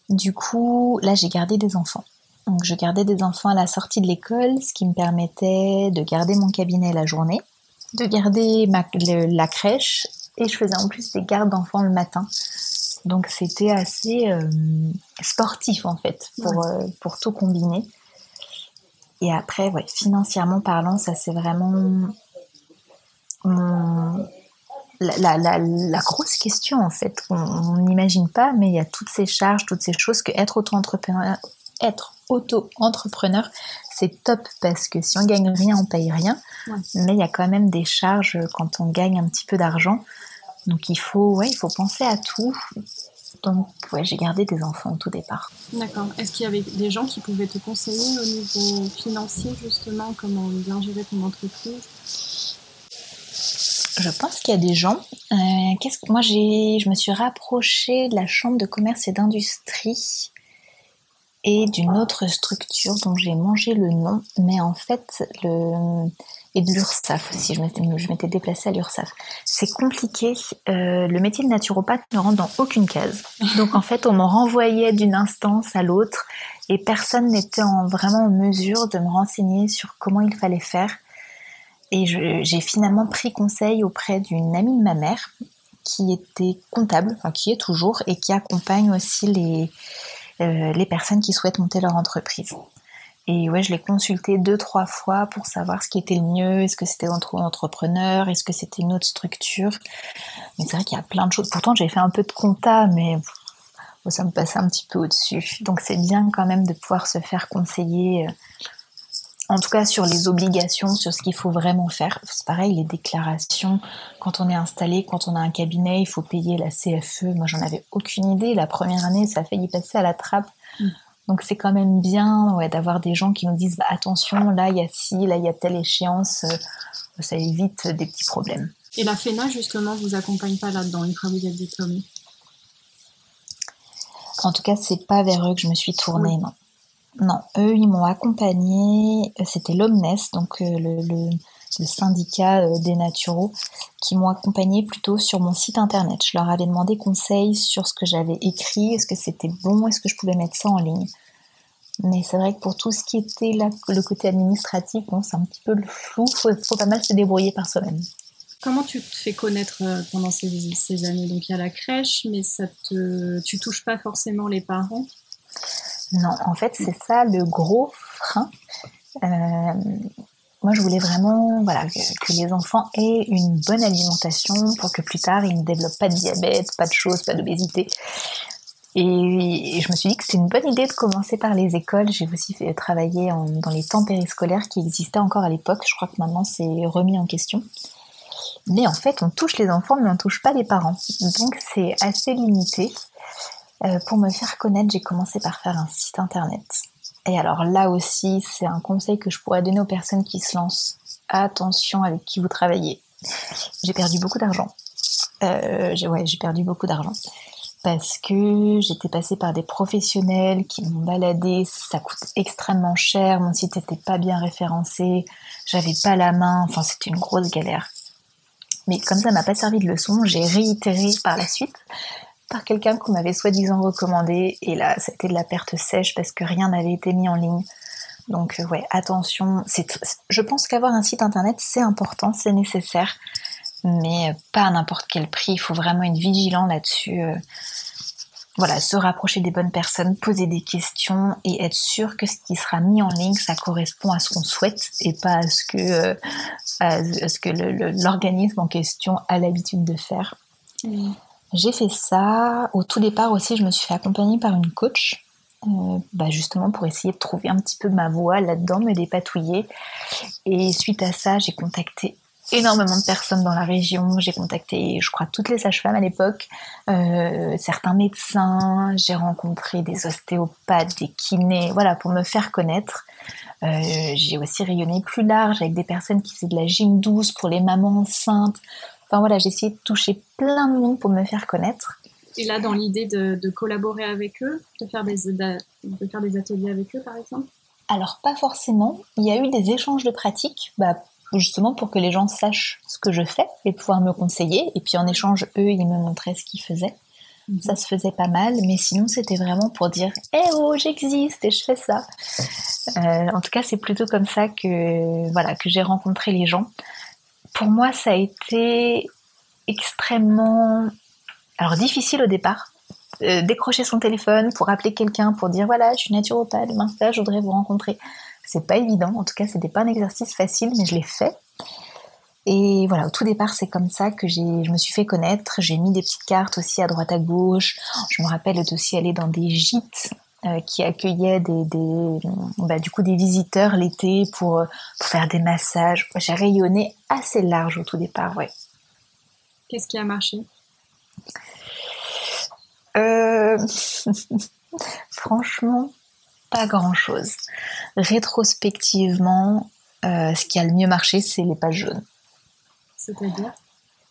du coup, là, j'ai gardé des enfants. Donc, je gardais des enfants à la sortie de l'école, ce qui me permettait de garder mon cabinet la journée, de garder la crèche, et je faisais en plus des gardes d'enfants le matin. Donc, c'était assez euh, sportif, en fait, pour, euh, pour tout combiner. Et après, ouais, financièrement parlant, ça c'est vraiment la, la, grosse question en fait on n'imagine pas, mais il y a toutes ces charges, toutes ces choses que être auto-entrepreneur, être auto-entrepreneur, c'est top parce que si on gagne rien, on paye rien. Mais il y a quand même des charges quand on gagne un petit peu d'argent. Donc il faut, ouais, il faut penser à tout. Donc ouais, j'ai gardé des enfants au tout départ. D'accord. Est-ce qu'il y avait des gens qui pouvaient te conseiller au niveau financier justement comment bien gérer ton entreprise? Je pense qu'il y a des gens. Euh, moi j'ai, je me suis rapprochée de la chambre de commerce et d'industrie et d'une autre structure dont j'ai mangé le nom, mais en fait le et de l'URSSAF aussi. Je m'étais, je m'étais déplacée à l'URSSAF. C'est compliqué. Euh, le métier de naturopathe ne rentre dans aucune case. Donc en fait, on me renvoyait d'une instance à l'autre et personne n'était en, vraiment en mesure de me renseigner sur comment il fallait faire. Et j'ai finalement pris conseil auprès d'une amie de ma mère qui était comptable, enfin qui est toujours, et qui accompagne aussi les, euh, les personnes qui souhaitent monter leur entreprise. Et ouais, je l'ai consulté deux, trois fois pour savoir ce qui était le mieux. Est-ce que c'était entre entrepreneur? Est-ce que c'était une autre structure? Mais c'est vrai qu'il y a plein de choses. Pourtant, j'ai fait un peu de compta, mais ça me passait un petit peu au-dessus. Donc c'est bien quand même de pouvoir se faire conseiller euh, en tout cas sur les obligations, sur ce qu'il faut vraiment faire. C'est pareil, les déclarations, quand on est installé, quand on a un cabinet, il faut payer la CFE. Moi, j'en avais aucune idée. La première année, ça a failli passer à la trappe. Mm. Donc c'est quand même bien ouais, d'avoir des gens qui nous disent bah, attention, là il y a ci, là il y a telle échéance, euh, ça évite des petits problèmes. Et la FENA justement vous accompagne pas là-dedans une fois que vous êtes diplômé En tout cas, c'est pas vers eux que je me suis tournée, non. Non, eux, ils m'ont accompagnée. C'était l'Omnes, donc euh, le, syndicat euh, des naturaux, qui m'ont accompagnée plutôt sur mon site internet. Je leur avais demandé conseil sur ce que j'avais écrit, est-ce que c'était bon, est-ce que je pouvais mettre ça en ligne. Mais c'est vrai que pour tout ce qui était le côté administratif, c'est un petit peu le flou, il faut, pas mal se débrouiller par soi-même. Comment tu te fais connaître euh, pendant ces, années? Donc il y a la crèche, mais ça te, tu touches pas forcément les parents? Non, en fait c'est ça le gros frein. Euh, moi je voulais vraiment que, les enfants aient une bonne alimentation pour que plus tard ils ne développent pas de diabète, pas de choses, pas d'obésité. Et, je me suis dit que c'est une bonne idée de commencer par les écoles. J'ai aussi travaillé dans les temps périscolaires qui existaient encore à l'époque. Je crois que maintenant c'est remis en question. Mais en fait, on touche les enfants, mais on touche pas les parents. Donc c'est assez limité. Euh, pour me faire connaître, j'ai commencé par faire un site internet. Et alors là aussi, c'est un conseil que je pourrais donner aux personnes qui se lancent. Attention avec qui vous travaillez. J'ai perdu beaucoup d'argent. Euh, ouais, j'ai perdu beaucoup d'argent parce que j'étais passée par des professionnels qui m'ont baladé, ça coûte extrêmement cher, mon site n'était pas bien référencé, j'avais pas la main, enfin c'était une grosse galère. Mais comme ça m'a pas servi de leçon, j'ai réitéré par la suite par quelqu'un qu'on m'avait soi-disant recommandé. Et là, c'était de la perte sèche parce que rien n'avait été mis en ligne. Donc euh, ouais, attention. Je pense qu'avoir un site internet, c'est important, c'est nécessaire, mais pas à n'importe quel prix. Il faut vraiment être vigilant là-dessus. Euh, voilà, se rapprocher des bonnes personnes, poser des questions et être sûr que ce qui sera mis en ligne, ça correspond à ce qu'on souhaite et pas à ce que, euh, à ce que l'organisme en question a l'habitude de faire. J'ai fait ça. Au tout départ aussi, je me suis fait accompagner par une coach. Euh, bah justement pour essayer de trouver un petit peu ma voie là-dedans, me dépatouiller. Et suite à ça, j'ai contacté énormément de personnes dans la région. J'ai contacté, je crois, toutes les sages-femmes à l'époque, euh, certains médecins. J'ai rencontré des ostéopathes, des kinés, voilà, pour me faire connaître. Euh, j'ai aussi rayonné plus large avec des personnes qui faisaient de la gym douce pour les mamans enceintes. Enfin voilà, j'ai essayé de toucher plein de monde pour me faire connaître. Et là, dans l'idée de, collaborer avec eux, de faire, des, de faire des ateliers avec eux, par exemple? Alors, pas forcément. Il y a eu des échanges de pratiques. Bah, justement pour que les gens sachent ce que je fais et pouvoir me conseiller. Et puis en échange, eux, ils me montraient ce qu'ils faisaient. Mhm. Ça se faisait pas mal, mais sinon c'était vraiment pour dire Eh oh, j'existe et je fais ça. Euh, en tout cas, c'est plutôt comme ça que voilà que j'ai rencontré les gens. Pour moi, ça a été extrêmement alors difficile au départ. Euh, décrocher son téléphone pour appeler quelqu'un pour dire voilà je suis naturopathe, mince je voudrais vous rencontrer. C'est pas évident, en tout cas, c'était pas un exercice facile, mais je l'ai fait. Et voilà, au tout départ, c'est comme ça que je me suis fait connaître. J'ai mis des petites cartes aussi à droite à gauche. Je me rappelle aussi aller dans des gîtes euh, qui accueillaient des, bah, du coup des visiteurs l'été pour, faire des massages. J'ai rayonné assez large au tout départ, ouais. Qu'est-ce qui a marché? Euh, Franchement, pas grand-chose. Rétrospectivement, euh, ce qui a le mieux marché, c'est les pages jaunes. C'est-à-dire?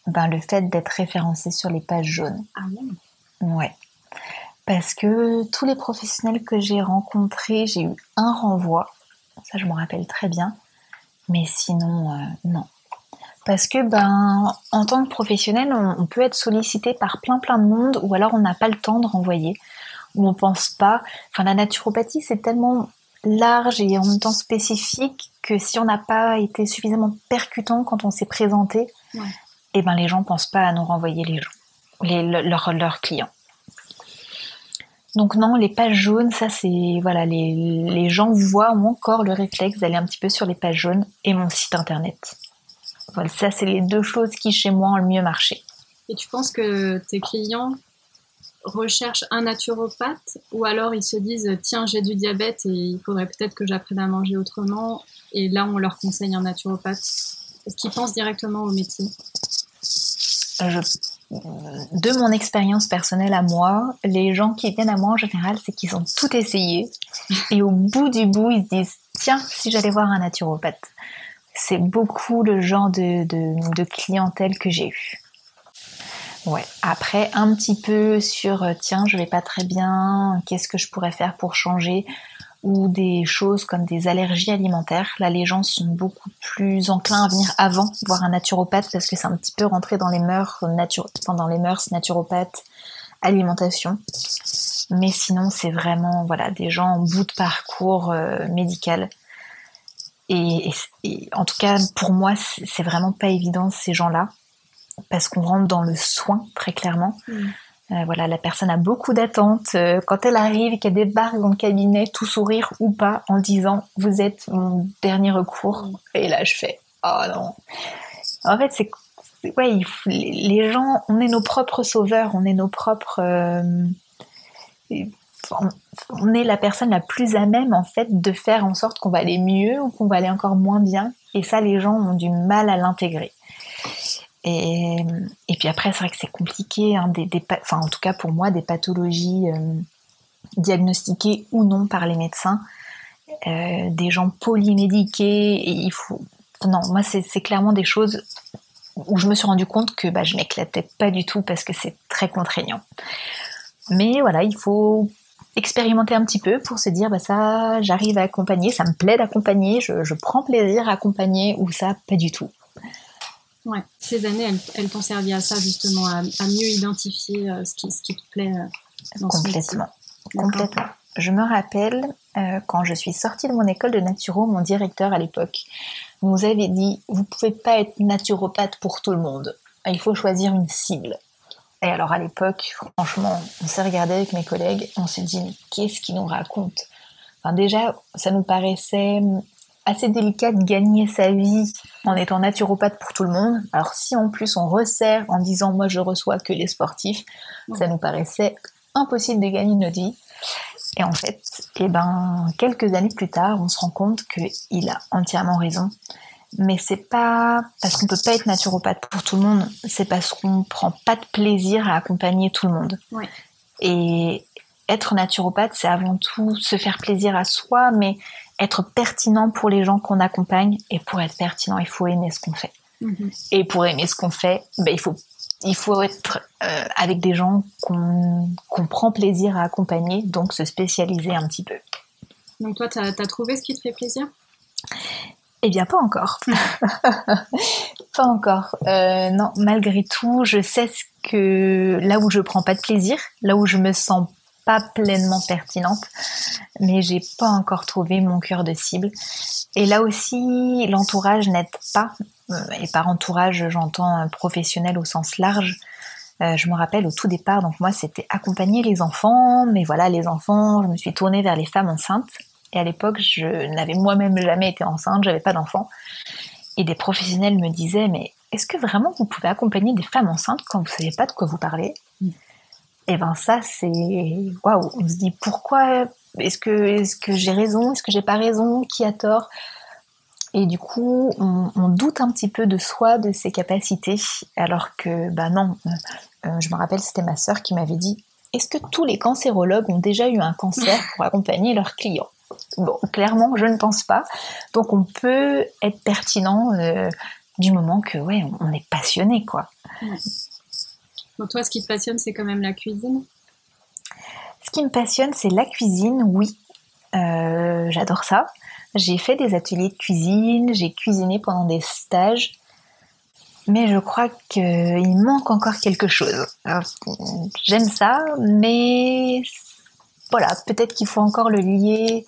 Ben, Le fait d'être référencé sur les pages jaunes. Ah oui Ouais. Parce que tous les professionnels que j'ai rencontrés, j'ai eu un renvoi. Ça, je me rappelle très bien. Mais sinon, euh, non. Parce que, ben, en tant que professionnel, on, on peut être sollicité par plein plein de monde ou alors on n'a pas le temps de renvoyer où on pense pas. Enfin, la naturopathie, c'est tellement large et en même temps spécifique que si on n'a pas été suffisamment percutant quand on s'est présenté, et eh ben les gens pensent pas à nous renvoyer les gens, les, leurs, leurs clients. Donc non, les pages jaunes, ça c'est voilà, les, les gens voient encore le réflexe d'aller un petit peu sur les pages jaunes et mon site internet. Voilà, ça c'est les deux choses qui chez moi ont le mieux marché. Et tu penses que tes clients recherchent un naturopathe ou alors ils se disent tiens j'ai du diabète et il faudrait peut-être que j'apprenne à manger autrement et là on leur conseille un naturopathe? Est-ce qu'ils pensent directement au métier De mon expérience personnelle à moi, les gens qui viennent à moi en général c'est qu'ils ont tout essayé et au bout du bout ils se disent tiens si j'allais voir un naturopathe. C'est beaucoup le genre de, de clientèle que j'ai eu. Ouais. Après, un petit peu sur euh, tiens, je vais pas très bien, qu'est-ce que je pourrais faire pour changer? Ou des choses comme des allergies alimentaires. Là, les gens sont beaucoup plus enclins à venir avant voir un naturopathe parce que c'est un petit peu rentré dans les mœurs nature, dans les mœurs naturopathes, alimentation. Mais sinon, c'est vraiment voilà des gens en bout de parcours euh, médical. Et, en tout cas, pour moi, c'est vraiment pas évident ces gens-là parce qu'on rentre dans le soin très clairement. Mm. Euh, voilà, la personne a beaucoup d'attentes. Euh, quand elle arrive qu'elle débarque dans le cabinet, tout sourire ou pas, en disant vous êtes mon dernier recours. Et là, je fais oh non. En fait, c'est ouais, les gens, on est nos propres sauveurs, on est nos propres. Euh, on est la personne la plus à même en fait de faire en sorte qu'on va aller mieux ou qu'on va aller encore moins bien. Et ça, les gens ont du mal à l'intégrer. Et, puis après, c'est vrai que c'est compliqué, hein, en tout cas pour moi, des pathologies euh, diagnostiquées ou non par les médecins, euh, des gens polymédiqués, et il faut. Non, moi, c'est clairement des choses où je me suis rendu compte que bah, je m'éclatais pas du tout parce que c'est très contraignant. Mais voilà, il faut expérimenter un petit peu pour se dire bah ça j'arrive à accompagner, ça me plaît d'accompagner, je, prends plaisir à accompagner ou ça pas du tout. Ouais, ces années, elles, t'ont servi à ça, justement, à, mieux identifier euh, ce, qui, ce, qui, te plaît euh, dans Complètement. Complètement. Je me rappelle, euh, quand je suis sortie de mon école de naturo, mon directeur à l'époque nous avait dit Vous pouvez pas être naturopathe pour tout le monde. Il faut choisir une cible. Et alors à l'époque, franchement, on s'est regardé avec mes collègues, on s'est dit Mais qu'est-ce qu'il nous raconte Enfin, déjà, ça nous paraissait assez délicat de gagner sa vie en étant naturopathe pour tout le monde. Alors si en plus on resserre en disant moi je reçois que les sportifs, ça nous paraissait impossible de gagner notre vie. Et en fait, eh ben, quelques années plus tard, on se rend compte qu'il a entièrement raison. Mais c'est pas parce qu'on peut pas être naturopathe pour tout le monde, c'est parce qu'on prend pas de plaisir à accompagner tout le monde. Et être naturopathe, c'est avant tout se faire plaisir à soi, mais être pertinent pour les gens qu'on accompagne. Et pour être pertinent, il faut aimer ce qu'on fait. Mhm. Et pour aimer ce qu'on fait, ben, il, faut, il faut être euh, avec des gens qu'on prend plaisir à accompagner, donc se spécialiser un petit peu. Donc toi, tu as, trouvé ce qui te fait plaisir? Eh bien, pas encore. pas encore. Euh, non, malgré tout, je sais ce que là où je prends pas de plaisir, là où je me sens pas pleinement pertinente, mais j'ai pas encore trouvé mon cœur de cible. Et là aussi, l'entourage n'aide pas. Euh, et par entourage, j'entends professionnel au sens large. Euh, je me rappelle au tout départ, donc moi c'était accompagner les enfants, mais voilà, les enfants, je me suis tournée vers les femmes enceintes. Et à l'époque, je n'avais moi-même jamais été enceinte, j'avais pas d'enfants. Et des professionnels me disaient, mais est-ce que vraiment vous pouvez accompagner des femmes enceintes quand vous savez pas de quoi vous parlez? Et ben ça c'est waouh on se dit pourquoi est-ce que est-ce que j'ai raison est-ce que j'ai pas raison qui a tort? Et du coup on, doute un petit peu de soi de ses capacités alors que bah non euh, je me rappelle c'était ma sœur qui m'avait dit est-ce que tous les cancérologues ont déjà eu un cancer pour accompagner leurs clients? Bon, clairement, je ne pense pas. Donc, on peut être pertinent euh, du moment que, ouais, on est passionné, quoi. Donc toi, ce qui te passionne, c'est quand même la cuisine? Ce qui me passionne, c'est la cuisine, oui. Euh, j'adore ça. J'ai fait des ateliers de cuisine, j'ai cuisiné pendant des stages, mais je crois qu'il manque encore quelque chose. J'aime ça, mais voilà, peut-être qu'il faut encore le lier.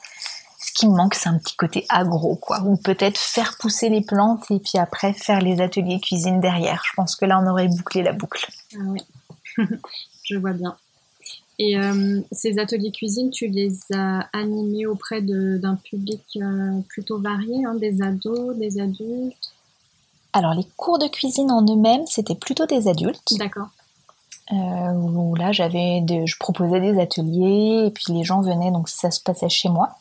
Ce qui me manque, c'est un petit côté agro, quoi. Ou peut-être faire pousser les plantes et puis après faire les ateliers cuisine derrière. Je pense que là, on aurait bouclé la boucle. Ah oui, je vois bien. Et euh, ces ateliers cuisine, tu les as animés auprès d'un public euh, plutôt varié, hein, des ados, des adultes? Alors, les cours de cuisine en eux-mêmes, c'était plutôt des adultes. D'accord. Euh, où là, j'avais, je proposais des ateliers et puis les gens venaient, donc ça se passait chez moi.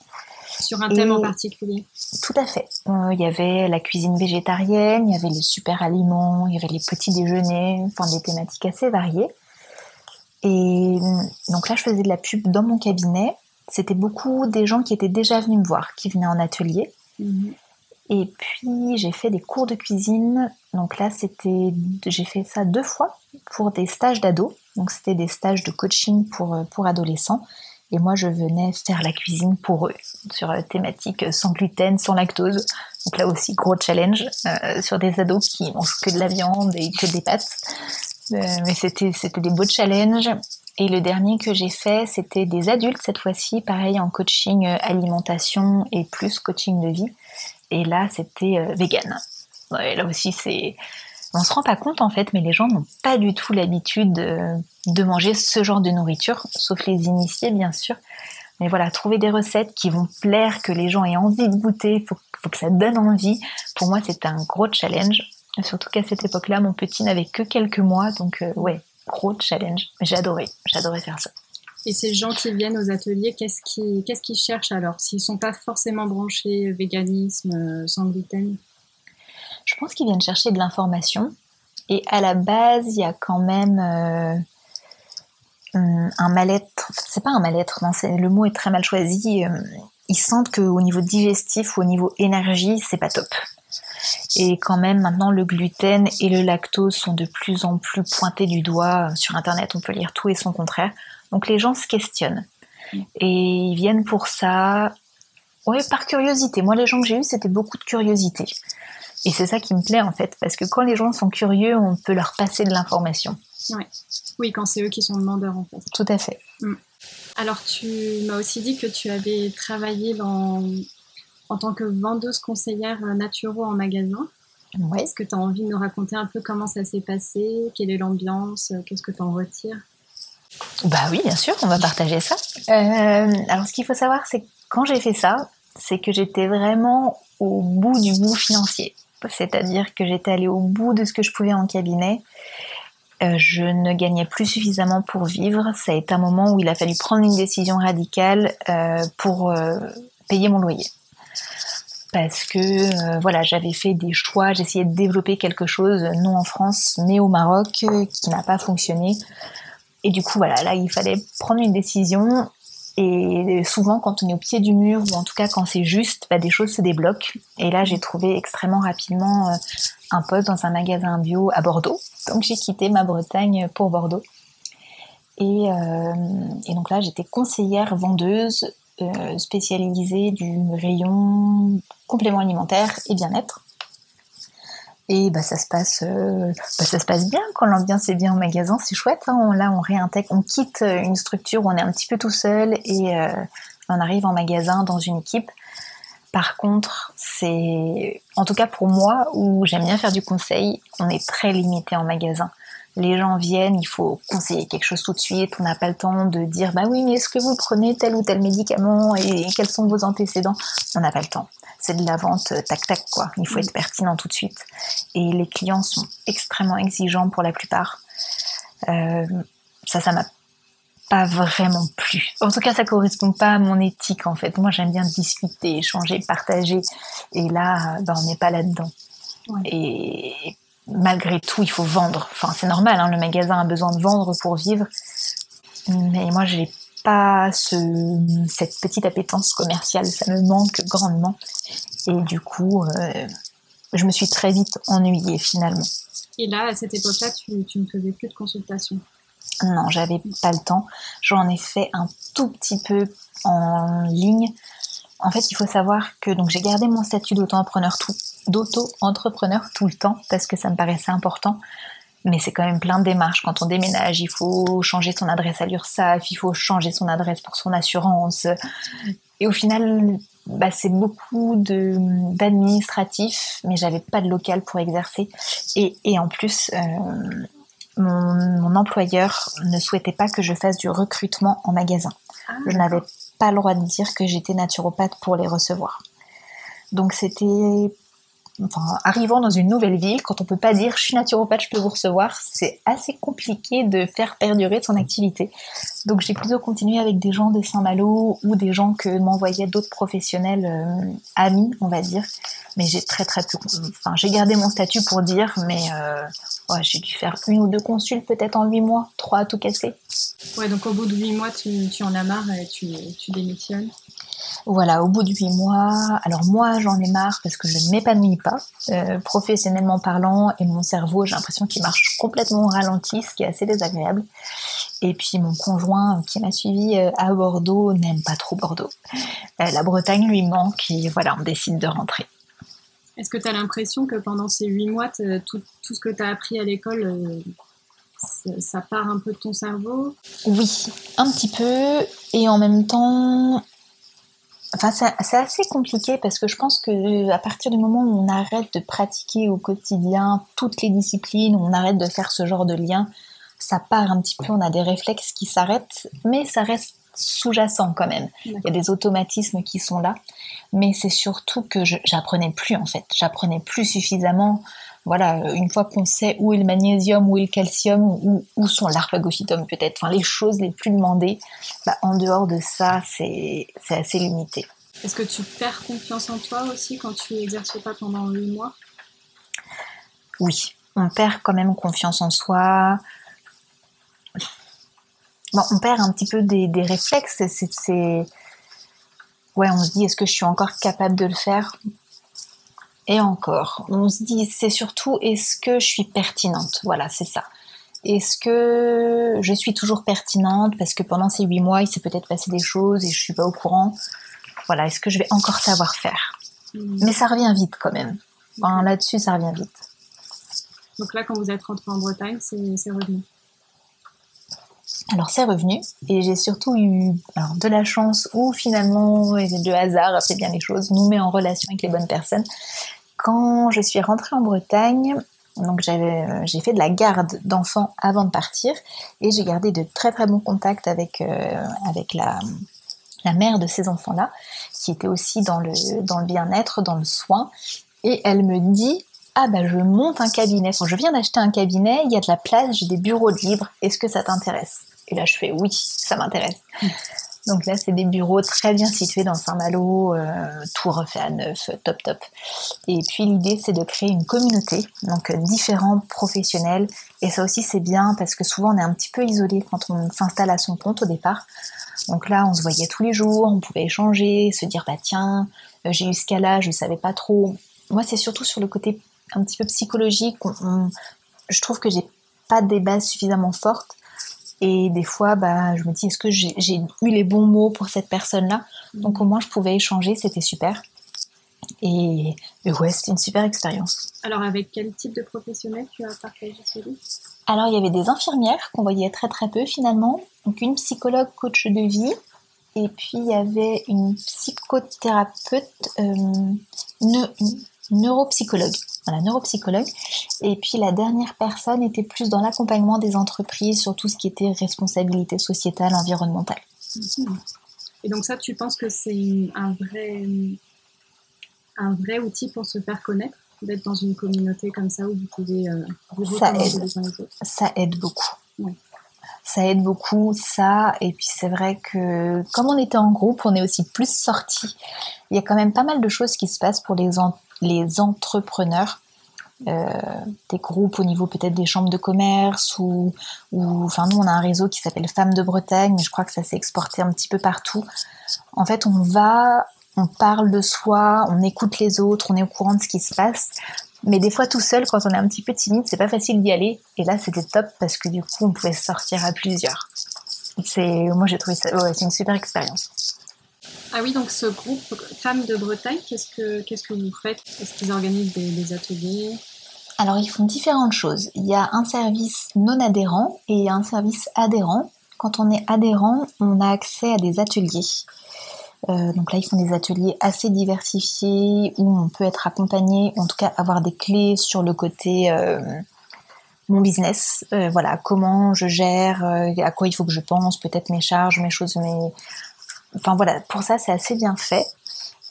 Sur un thème en particulier Tout à fait. Euh, il y avait la cuisine végétarienne, il y avait les super aliments, il y avait les petits déjeuners, enfin des thématiques assez variées. Et donc là, je faisais de la pub dans mon cabinet. C'était beaucoup des gens qui étaient déjà venus me voir, qui venaient en atelier. Mhm. Et puis j'ai fait des cours de cuisine. Donc là, c'était, j'ai fait ça deux fois. pour des stages d'ados. Donc c'était des stages de coaching pour, pour adolescents. Et moi, je venais faire la cuisine pour eux, sur la thématique sans gluten, sans lactose. Donc là aussi, gros challenge euh, sur des ados qui mangent que de la viande et que des pâtes. Euh, mais c'était, des beaux challenges. Et le dernier que j'ai fait, c'était des adultes cette fois-ci, pareil en coaching euh, alimentation et plus coaching de vie. Et là, c'était vegan. Ouais, là aussi, c'est on se rend pas compte en fait, mais les gens n'ont pas du tout l'habitude de, manger ce genre de nourriture, sauf les initiés bien sûr. Mais voilà, trouver des recettes qui vont plaire, que les gens aient envie de goûter, il faut, que ça donne envie. Pour moi, c'est un gros challenge. Surtout qu'à cette époque-là, mon petit n'avait que quelques mois, donc euh, ouais, gros challenge. Adoré, j'adorais faire ça. Et ces gens qui viennent aux ateliers, qu'est-ce qu'ils cherchent alors? S'ils sont pas forcément branchés véganisme, euh, sans gluten? Je pense qu'ils viennent chercher de l'information. Et à la base, il y a quand même euh, un mal-être. C'est pas un mal-être, le mot est très mal choisi. Euh, ils sentent qu'au niveau digestif ou au niveau énergie, c'est pas top. Et quand même, maintenant, le gluten et le lactose sont de plus en plus pointés du doigt. Sur Internet, on peut lire tout et son contraire. Donc les gens se questionnent. Et ils viennent pour ça, ouais, par curiosité. Moi, les gens que j'ai eus, c'était beaucoup de curiosité. Et c'est ça qui me plaît en fait, parce que quand les gens sont curieux, on peut leur passer de l'information. Oui, quand c'est eux qui sont demandeurs en fait. Tout à fait. Mm. Alors tu m'as aussi dit que tu avais travaillé dans, en tant que vendeuse conseillère naturo en magasin. Ouais. Est-ce que tu as envie de nous raconter un peu comment ça s'est passé? Quelle est l'ambiance? Qu'est-ce que tu en retires? Bah oui, bien sûr, on va partager ça. Euh, alors ce qu'il faut savoir, c'est que quand j'ai fait ça, c'est que j'étais vraiment au bout du bout financier c'est-à-dire que j'étais allée au bout de ce que je pouvais en cabinet. Euh, je ne gagnais plus suffisamment pour vivre. Ça a été un moment où il a fallu prendre une décision radicale euh, pour euh, payer mon loyer. Parce que voilà, j'avais fait des choix, j'essayais de développer quelque chose, non en France, mais au Maroc, qui n'a pas fonctionné. Et du coup, voilà, là, il fallait prendre une décision et souvent, quand on est au pied du mur, ou en tout cas quand c'est juste, bah, des choses se débloquent. Et là, j'ai trouvé extrêmement rapidement euh, un poste dans un magasin bio à Bordeaux. Donc j'ai quitté ma Bretagne pour Bordeaux. Et, euh, donc là, j'étais conseillère vendeuse euh, spécialisée du rayon complément alimentaire et bien-être. Et bah, ça se passe, euh, bah, ça se passe bien quand l'ambiance est bien au magasin, c'est chouette. Hein. là, on réintègre, on quitte euh, une structure où on est un petit peu tout seul et euh, on arrive en magasin dans une équipe. Par contre, c'est, en tout cas pour moi, où j'aime bien faire du conseil, on est très limité en magasin. Les gens viennent, il faut conseiller quelque chose tout de suite. On n'a pas le temps de dire bah oui, mais est-ce que vous prenez tel ou tel médicament et quels sont vos antécédents? On n'a pas le temps c'est de la vente euh, tac tac quoi. Il faut mm. être pertinent tout de suite. Et les clients sont extrêmement exigeants pour la plupart. Euh, ça, ça m'a pas vraiment plu. En tout cas, ça correspond pas à mon éthique en fait. Moi, j'aime bien discuter, échanger, partager. Et là, ben, on n'est pas là-dedans. Et malgré tout, il faut vendre. Enfin, c'est normal. Hein, le magasin a besoin de vendre pour vivre. Mais moi, j'ai pas ce, cette petite appétence commerciale, ça me manque grandement. Et du coup, euh, je me suis très vite ennuyée finalement. Et là, à cette époque-là, tu, tu ne faisais plus de consultation? Non, j'avais pas le temps. J'en ai fait un tout petit peu en ligne. En fait, il faut savoir que donc j'ai gardé mon statut d'auto-entrepreneur tout, d'auto-entrepreneur tout le temps parce que ça me paraissait important mais c'est quand même plein de démarches. Quand on déménage, il faut changer son adresse à l'URSSAF, il faut changer son adresse pour son assurance. Et au final, bah, c'est beaucoup d'administratif, mais j'avais pas de local pour exercer. Et, et en plus, euh, mon, mon, employeur ne souhaitait pas que je fasse du recrutement en magasin. Ah, je n'avais pas le droit de dire que j'étais naturopathe pour les recevoir. Donc c'était enfin, arrivant dans une nouvelle ville, quand on peut pas dire je suis naturopathe, je peux vous recevoir, c'est assez compliqué de faire perdurer son activité. Donc j'ai plutôt continué avec des gens de Saint-Malo ou des gens que m'envoyaient d'autres professionnels euh, amis, on va dire. Mais j'ai très très peu, enfin j'ai gardé mon statut pour dire, mais euh, j'ai dû faire une ou deux consultes peut-être en huit mois, trois à tout casser. Ouais, donc au bout de huit mois, tu, tu en as marre et tu, tu démissionnes. Voilà, au bout de huit mois, alors moi j'en ai marre parce que je ne m'épanouis pas, euh, professionnellement parlant, et mon cerveau, j'ai l'impression qu'il marche complètement au ralenti, ce qui est assez désagréable. Et puis mon conjoint qui m'a suivi euh, à Bordeaux n'aime pas trop Bordeaux. Euh, la Bretagne lui manque et voilà, on décide de rentrer. Est-ce que tu as l'impression que pendant ces huit mois, tout, tout, ce que tu as appris à l'école ça part un peu de ton cerveau? Oui, un petit peu. Et en même temps, enfin, c'est assez compliqué parce que je pense que à partir du moment où on arrête de pratiquer au quotidien toutes les disciplines, on arrête de faire ce genre de lien, ça part un petit peu, on a des réflexes qui s'arrêtent, mais ça reste sous-jacent quand même. Il y a des automatismes qui sont là, mais c'est surtout que j'apprenais plus en fait, j'apprenais plus suffisamment voilà, une fois qu'on sait où est le magnésium, où est le calcium, où, où sont l'arpagophytum peut-être, enfin les choses les plus demandées, bah, en dehors de ça, c'est assez limité. Est-ce que tu perds confiance en toi aussi quand tu n'exerces pas pendant 8 mois? Oui, on perd quand même confiance en soi. Bon, on perd un petit peu des, des réflexes. C'est, ouais, on se dit est-ce que je suis encore capable de le faire? Et encore, on se dit, c'est surtout, est-ce que je suis pertinente? Voilà, c'est ça. Est-ce que je suis toujours pertinente? Parce que pendant ces huit mois, il s'est peut-être passé des choses et je suis pas au courant Voilà, est-ce que je vais encore savoir faire? Hmm. Mais ça revient vite quand même. Là-dessus, ça revient vite. Donc là, quand vous êtes rentré en Bretagne, c'est revenu alors c'est revenu et j'ai surtout eu de la chance ou finalement de hasard, c'est bien les choses, nous met en relation avec les bonnes personnes quand je suis rentrée en Bretagne, donc j'ai fait de la garde d'enfants avant de partir et j'ai gardé de très très bons contacts avec, euh, avec la, la mère de ces enfants-là, qui était aussi dans le, dans le bien-être, dans le soin. Et elle me dit Ah ben je monte un cabinet. je viens d'acheter un cabinet, il y a de la place, j'ai des bureaux de libre, est-ce que ça t'intéresse? Et là je fais Oui, ça m'intéresse. Donc là, c'est des bureaux très bien situés dans Saint-Malo, tout refait à neuf, top top. Et puis l'idée, c'est de créer une communauté, donc euh, différents professionnels. Et ça aussi, c'est bien parce que souvent, on est un petit peu isolé quand on s'installe à son compte au départ. Donc là, on se voyait tous les jours, on pouvait échanger, se dire bah tiens, euh, j'ai eu ce cas-là, je savais pas trop. Moi, c'est surtout sur le côté un petit peu psychologique. je trouve que j'ai pas des bases suffisamment fortes et des fois, bah, je me dis, est-ce que j'ai eu les bons mots pour cette personne-là? Donc au moins, je pouvais échanger, c'était super. Et, ouais, c'était une super expérience. Alors avec quel type de professionnel tu as partagé ce livre? Alors il y avait des infirmières qu'on voyait très très peu finalement, donc une psychologue coach de vie, et puis il y avait une psychothérapeute, euh, une neuropsychologue la neuropsychologue. Et puis la dernière personne était plus dans l'accompagnement des entreprises sur tout ce qui était responsabilité sociétale, environnementale. Et donc ça, tu penses que c'est un vrai, un vrai outil pour se faire connaître d'être dans une communauté comme ça où vous pouvez euh, ça aide. Ça aide beaucoup. Ça aide beaucoup, ça. Et puis c'est vrai que comme on était en groupe, on est aussi plus sortis. Il y a quand même pas mal de choses qui se passent pour les, les entrepreneurs. Euh, des groupes au niveau peut-être des chambres de commerce ou, ou enfin nous on a un réseau qui s'appelle Femmes de Bretagne mais je crois que ça s'est exporté un petit peu partout. En fait on va on parle de soi on écoute les autres on est au courant de ce qui se passe. Mais des fois tout seul quand on est un petit peu timide c'est pas facile d'y aller. Et là c'était top parce que du coup on pouvait sortir à plusieurs. C'est moi j'ai trouvé ça ouais, c'est une super expérience ah oui, donc ce groupe Femmes de Bretagne, qu'est-ce que, vous faites? Est-ce qu'ils organisent des, ateliers? Alors, ils font différentes choses. Il y a un service non adhérent et un service adhérent. Quand on est adhérent, on a accès à des ateliers. Euh, donc là, ils font des ateliers assez diversifiés où on peut être accompagné, en tout cas avoir des clés sur le côté euh, mon business. Euh, voilà, comment je gère, à quoi il faut que je pense, peut-être mes charges, mes choses, mes Enfin voilà, pour ça c'est assez bien fait.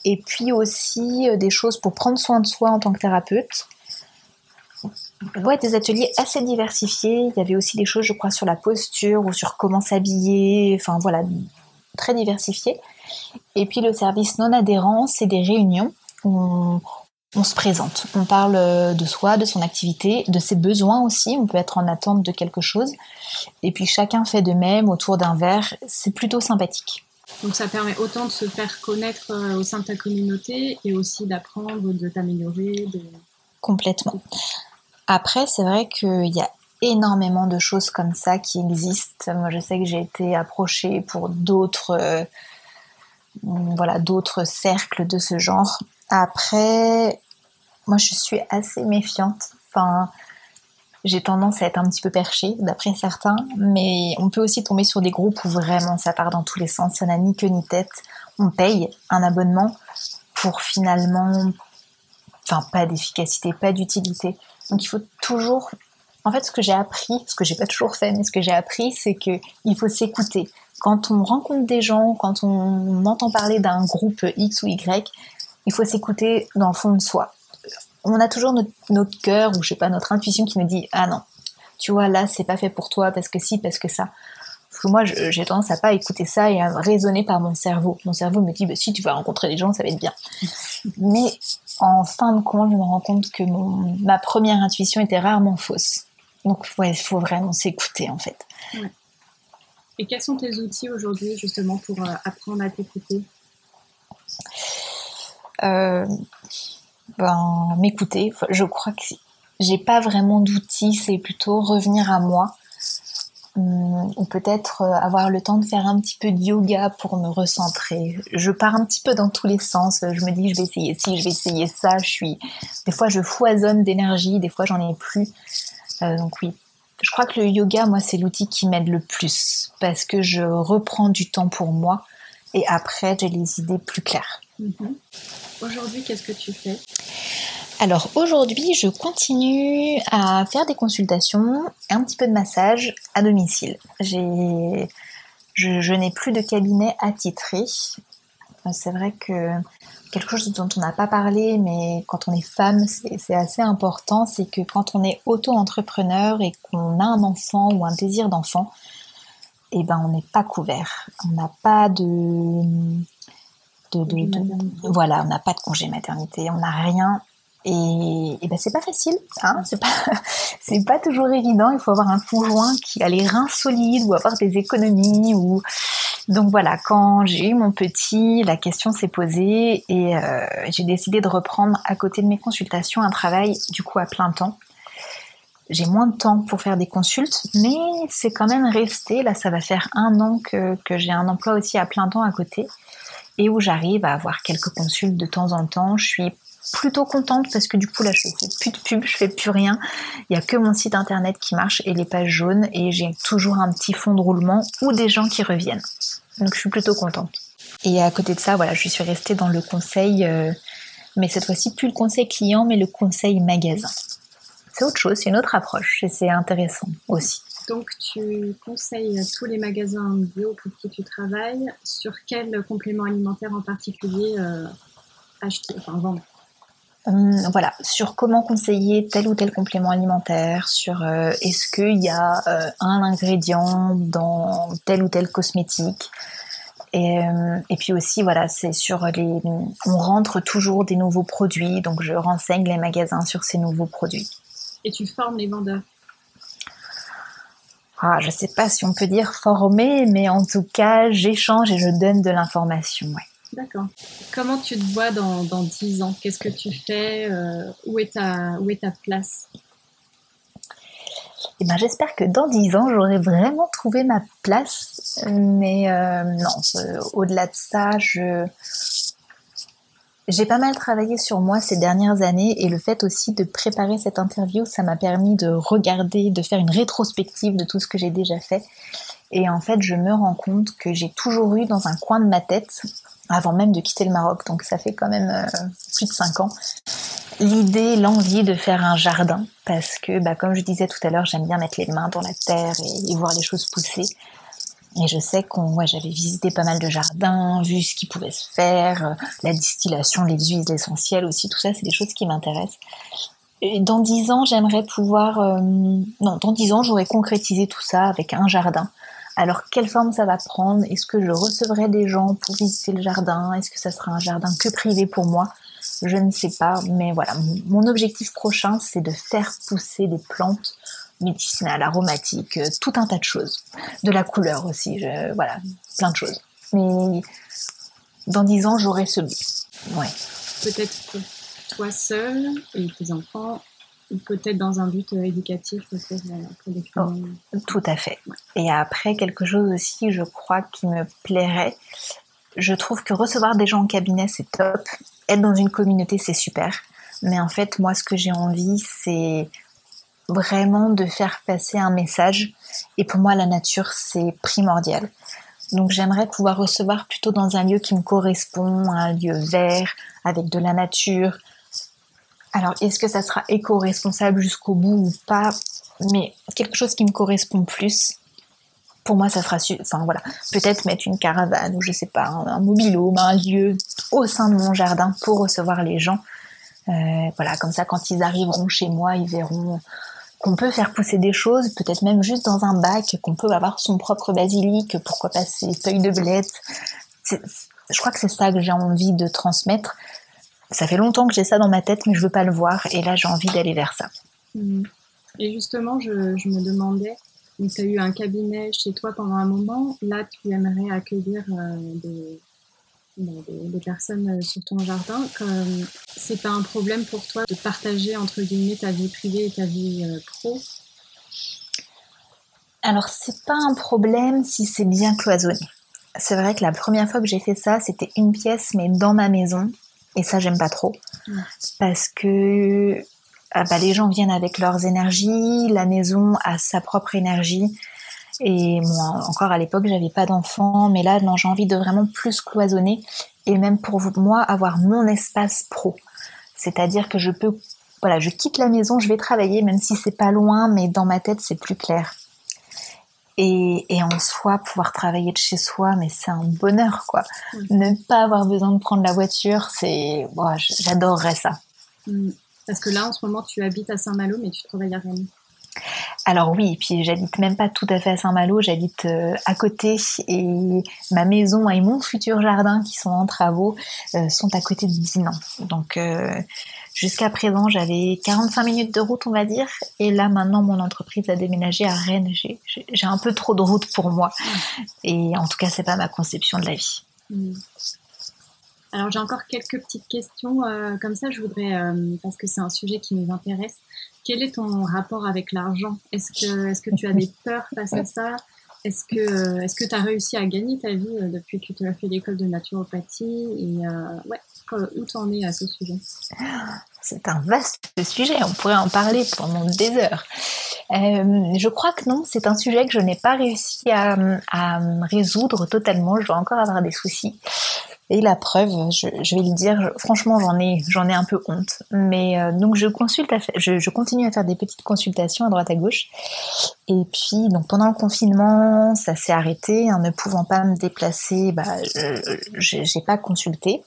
Et puis aussi euh, des choses pour prendre soin de soi en tant que thérapeute. Ouais, des ateliers assez diversifiés. Il y avait aussi des choses, je crois, sur la posture ou sur comment s'habiller. Enfin voilà, très diversifié. Et puis le service non adhérent, c'est des réunions où on, se présente. On parle euh, de soi, de son activité, de ses besoins aussi. On peut être en attente de quelque chose. Et puis chacun fait de même autour d'un verre. C'est plutôt sympathique. Donc ça permet autant de se faire connaître euh, au sein de ta communauté et aussi d'apprendre, de t'améliorer. Complètement. Après, c'est vrai qu'il y a énormément de choses comme ça qui existent. Moi, je sais que j'ai été approchée pour d'autres, euh, voilà, d'autres cercles de ce genre. Après, moi, je suis assez méfiante. Enfin, j'ai tendance à être un petit peu perchée, d'après certains, mais on peut aussi tomber sur des groupes où vraiment ça part dans tous les sens, ça n'a ni queue ni tête. On paye un abonnement pour finalement, enfin, pas d'efficacité, pas d'utilité. Donc il faut toujours, en fait, ce que j'ai appris, ce que j'ai pas toujours fait, mais ce que j'ai appris, c'est que il faut s'écouter. Quand on rencontre des gens, quand on entend parler d'un groupe X ou Y, il faut s'écouter dans le fond de soi on a toujours notre, cœur ou je sais pas notre intuition qui me dit ah non tu vois là c'est pas fait pour toi parce que si parce que ça. Parce que moi j'ai tendance à pas écouter ça et à raisonner par mon cerveau. Mon cerveau me dit bah, si tu vas rencontrer des gens ça va être bien. Mais en fin de compte je me rends compte que ma première intuition était rarement fausse. Donc il faut vraiment s'écouter en fait. Et quels sont tes outils aujourd'hui justement pour euh, apprendre à t'écouter? Euh, ben, m'écouter. Je crois que j'ai pas vraiment d'outils, c'est plutôt revenir à moi. Hum, ou peut-être euh, avoir le temps de faire un petit peu de yoga pour me recentrer. Je pars un petit peu dans tous les sens. Je me dis je vais essayer ci, je vais essayer ça. Je suis des fois je foisonne d'énergie, des fois j'en ai plus. Euh, donc oui, je crois que le yoga, moi, c'est l'outil qui m'aide le plus parce que je reprends du temps pour moi et après j'ai les idées plus claires. Mhm. Aujourd'hui, qu'est-ce que tu fais? Alors aujourd'hui, je continue à faire des consultations un petit peu de massage à domicile. Je, n'ai plus de cabinet attitré. C'est vrai que quelque chose dont on n'a pas parlé, mais quand on est femme, c'est assez important, c'est que quand on est auto-entrepreneur et qu'on a un enfant ou un désir d'enfant, eh ben on n'est pas couvert. On n'a pas de voilà, on n'a pas de congé maternité, on n'a rien. Et, et ben c'est pas facile, hein, c'est pas, c'est pas toujours évident. Il faut avoir un conjoint qui a les reins solides ou avoir des économies ou donc voilà. Quand j'ai eu mon petit, la question s'est posée et euh, j'ai décidé de reprendre à côté de mes consultations un travail du coup à plein temps. J'ai moins de temps pour faire des consultes, mais c'est quand même resté. Là, ça va faire un an que, que j'ai un emploi aussi à plein temps à côté et où j'arrive à avoir quelques consultes de temps en temps. Je suis plutôt contente parce que du coup là je fais plus de pub, je fais plus rien. Il y a que mon site internet qui marche et les pages jaunes et j'ai toujours un petit fond de roulement ou des gens qui reviennent. Donc je suis plutôt contente. Et à côté de ça, voilà, je suis restée dans le conseil, euh, mais cette fois-ci plus le conseil client, mais le conseil magasin. C'est autre chose, c'est une autre approche et c'est intéressant aussi. Donc, tu conseilles tous les magasins bio pour qui tu travailles sur quel complément alimentaire en particulier euh, acheter, enfin vendre? Hum, voilà, sur comment conseiller tel ou tel complément alimentaire, sur euh, est-ce qu'il y a euh, un ingrédient dans tel ou tel cosmétique? Et, et puis aussi, voilà, c'est sur les. On rentre toujours des nouveaux produits, donc je renseigne les magasins sur ces nouveaux produits. Et tu formes les vendeurs? Ah, je sais pas si on peut dire former, mais en tout cas, j'échange et je donne de l'information. Ouais. D'accord. Comment tu te vois dans, dans 10 ans? Qu'est-ce que tu fais? Euh, où, est ta, où est ta place? Eh ben, J'espère que dans 10 ans, j'aurai vraiment trouvé ma place. Mais euh, non, au-delà de ça, je, j'ai pas mal travaillé sur moi ces dernières années et le fait aussi de préparer cette interview, ça m'a permis de regarder, de faire une rétrospective de tout ce que j'ai déjà fait. Et en fait, je me rends compte que j'ai toujours eu dans un coin de ma tête, avant même de quitter le Maroc, donc ça fait quand même euh, plus de 5 ans, l'idée, l'envie de faire un jardin. Parce que, bah, comme je disais tout à l'heure, j'aime bien mettre les mains dans la terre et voir les choses pousser. Et je sais qu'on, ouais, j'avais visité pas mal de jardins, vu ce qui pouvait se faire, euh, la distillation, les huiles essentielles aussi, tout ça, c'est des choses qui m'intéressent. Dans dix ans, j'aimerais pouvoir, euh, non, dans dix ans, j'aurais concrétisé tout ça avec un jardin. Alors, quelle forme ça va prendre? Est-ce que je recevrai des gens pour visiter le jardin? Est-ce que ça sera un jardin que privé pour moi? Je ne sais pas, mais voilà, mon objectif prochain, c'est de faire pousser des plantes médicinales, aromatiques, euh, tout un tas de choses. De la couleur aussi, voilà, plein de choses. mais dans dix ans, j'aurai ce but. Ouais. Peut-être pour toi seul et tes enfants, ou peut-être dans un but euh, éducatif pour, les oh, Tout à fait. Et après, quelque chose aussi, je crois, qui me plairait. Je trouve que recevoir des gens en cabinet, c'est top. Être dans une communauté, c'est super. Mais en fait, moi, ce que j'ai envie, c'est vraiment de faire passer un message. Et pour moi, la nature, c'est primordial. Donc j'aimerais pouvoir recevoir plutôt dans un lieu qui me correspond, un lieu vert, avec de la nature. Alors est-ce que ça sera éco-responsable jusqu'au bout ou pas? Mais quelque chose qui me correspond plus. Pour moi, ça sera, enfin voilà, peut-être mettre une caravane ou je sais pas, un, mobilhome, un lieu au sein de mon jardin pour recevoir les gens. Euh, voilà, comme ça, quand ils arriveront chez moi, ils verront qu'on peut faire pousser des choses, peut-être même juste dans un bac, qu'on peut avoir son propre basilic, pourquoi pas ses feuilles de blette. Je crois que c'est ça que j'ai envie de transmettre. Ça fait longtemps que j'ai ça dans ma tête, mais je veux pas le voir, et là j'ai envie d'aller vers ça. Mmh. Et justement, je, me demandais, tu as eu un cabinet chez toi pendant un moment, là tu aimerais accueillir euh, des, des, personnes euh, sur ton jardin, c'est pas un problème pour toi de partager entre guillemets ta vie privée et ta vie euh, pro? Alors c'est pas un problème si c'est bien cloisonné. C'est vrai que la première fois que j'ai fait ça, c'était une pièce mais dans ma maison et ça j'aime pas trop. Parce que ah bah, les gens viennent avec leurs énergies, la maison a sa propre énergie et moi, encore à l'époque, j'avais pas d'enfant, mais là, non, j'ai envie de vraiment plus cloisonner et même pour moi avoir mon espace pro. C'est-à-dire que je peux, voilà, je quitte la maison, je vais travailler, même si c'est pas loin, mais dans ma tête, c'est plus clair. Et, et, en soi, pouvoir travailler de chez soi, mais c'est un bonheur, quoi. Ne pas avoir besoin de prendre la voiture, c'est, j'adorerais ça. Mm. Parce que là, en ce moment, tu habites à Saint-Malo, mais tu travailles à Rennes. Alors oui, puis j'habite même pas tout à fait à Saint-Malo, j'habite euh, à côté et ma maison et mon futur jardin qui sont en travaux euh, sont à côté de Dinan. Donc euh, jusqu'à présent j'avais 45 minutes de route on va dire et là maintenant mon entreprise a déménagé à Rennes. J'ai un peu trop de route pour moi et en tout cas c'est pas ma conception de la vie. Mmh. Alors j'ai encore quelques petites questions comme ça, je voudrais, parce que c'est un sujet qui nous intéresse, quel est ton rapport avec l'argent? Est-ce que, est que tu as des peurs face à ça? Est-ce que est tu as réussi à gagner ta vie euh, depuis que tu as fait l'école de naturopathie? Et euh, ouais, où t'en es à ce sujet? C'est un vaste sujet, on pourrait en parler pendant des heures. Euh, je crois que non, c'est un sujet que je n'ai pas réussi à, résoudre totalement. Je dois encore avoir des soucis. Et la preuve, je, vais le dire, franchement, j'en ai, j'en ai un peu honte. Mais euh, donc je consulte, je, continue à faire des petites consultations à droite à gauche. Et puis donc pendant le confinement, ça s'est arrêté. En ne pouvant pas me déplacer, bah, j'ai pas consulté.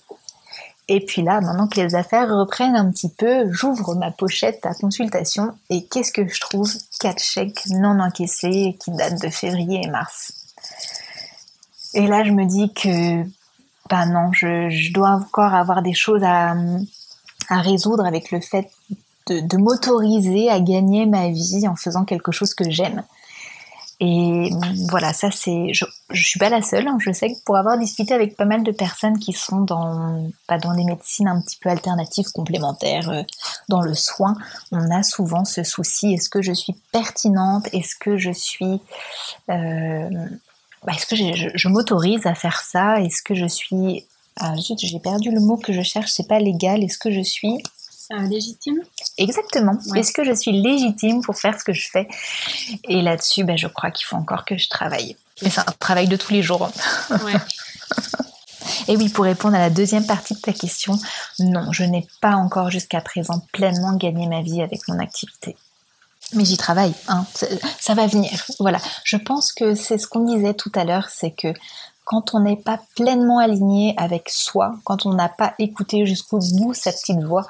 Et puis là, maintenant que les affaires reprennent un petit peu, j'ouvre ma pochette à consultation et qu'est-ce que je trouve? Quatre chèques non encaissés qui datent de février et mars. Et là, je me dis que bah non, je, dois encore avoir des choses à, résoudre avec le fait de, m'autoriser à gagner ma vie en faisant quelque chose que j'aime. Et voilà, ça c'est, je, je suis pas la seule. Hein. Je sais que pour avoir discuté avec pas mal de personnes qui sont dans, pas dans des médecines un petit peu alternatives, complémentaires, euh, dans le soin, on a souvent ce souci. Est-ce que je suis pertinente? Est-ce que je suis euh, bah, est-ce que je, m'autorise à faire ça? Est-ce que je suis... Ah, j'ai perdu le mot que je cherche, c'est pas légal. Est-ce que je suis... Euh, légitime? Exactement. Est-ce que je suis légitime pour faire ce que je fais? Et là-dessus, bah, je crois qu'il faut encore que je travaille. Mais c'est un travail de tous les jours. Ouais. Et oui, pour répondre à la deuxième partie de ta question, non, je n'ai pas encore jusqu'à présent pleinement gagné ma vie avec mon activité mais j'y travaille, hein. ça va venir. Voilà, je pense que c'est ce qu'on disait tout à l'heure, c'est que quand on n'est pas pleinement aligné avec soi, quand on n'a pas écouté jusqu'au bout sa petite voix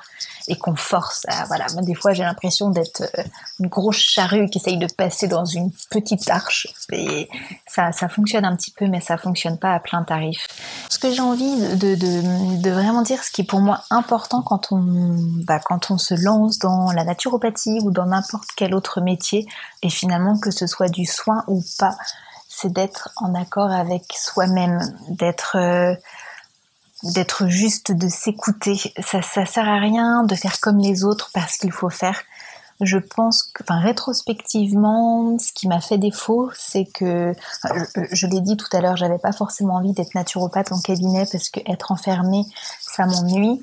et qu'on force voilà, moi des fois j'ai l'impression d'être euh, une grosse charrue qui essaye de passer dans une petite arche et ça, ça fonctionne un petit peu mais ça fonctionne pas à plein tarif. Ce que j'ai envie de, vraiment dire, ce qui est pour moi important quand on, bah, quand on se lance dans la naturopathie ou dans n'importe quel autre métier et finalement que ce soit du soin ou pas, c'est d'être en accord avec soi-même, d'être euh, d'être juste, de s'écouter. Ça, ça sert à rien de faire comme les autres parce qu'il faut faire. Je pense que, enfin, rétrospectivement, ce qui m'a fait défaut, c'est que, je, je l'ai dit tout à l'heure, j'avais pas forcément envie d'être naturopathe en cabinet parce que être enfermée, ça m'ennuie.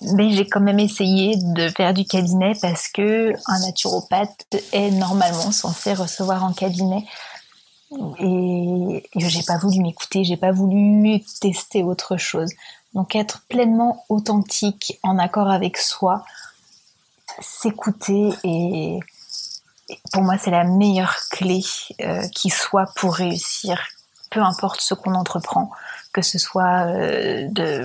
Mais j'ai quand même essayé de faire du cabinet parce que un naturopathe est normalement censé recevoir en cabinet. Et j'ai pas voulu m'écouter, j'ai pas voulu tester autre chose. Donc être pleinement authentique, en accord avec soi, s'écouter et, pour moi c'est la meilleure clé euh, qui soit pour réussir, peu importe ce qu'on entreprend que ce soit euh, de,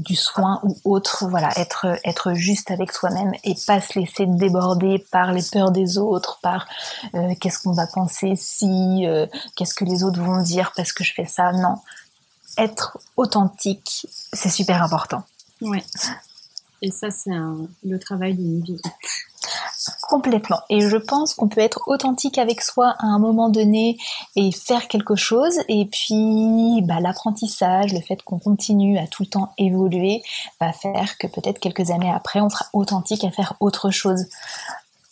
du soin ou autre, voilà, être, être juste avec soi-même et pas se laisser déborder par les peurs des autres, par euh, qu'est-ce qu'on va penser si, euh, qu'est-ce que les autres vont dire parce que je fais ça. Non, être authentique, c'est super important. Ouais. Et ça, c'est le travail d'une vie. Complètement. Et je pense qu'on peut être authentique avec soi à un moment donné et faire quelque chose. Et puis, bah, l'apprentissage, le fait qu'on continue à tout le temps évoluer, va faire que peut-être quelques années après, on sera authentique à faire autre chose.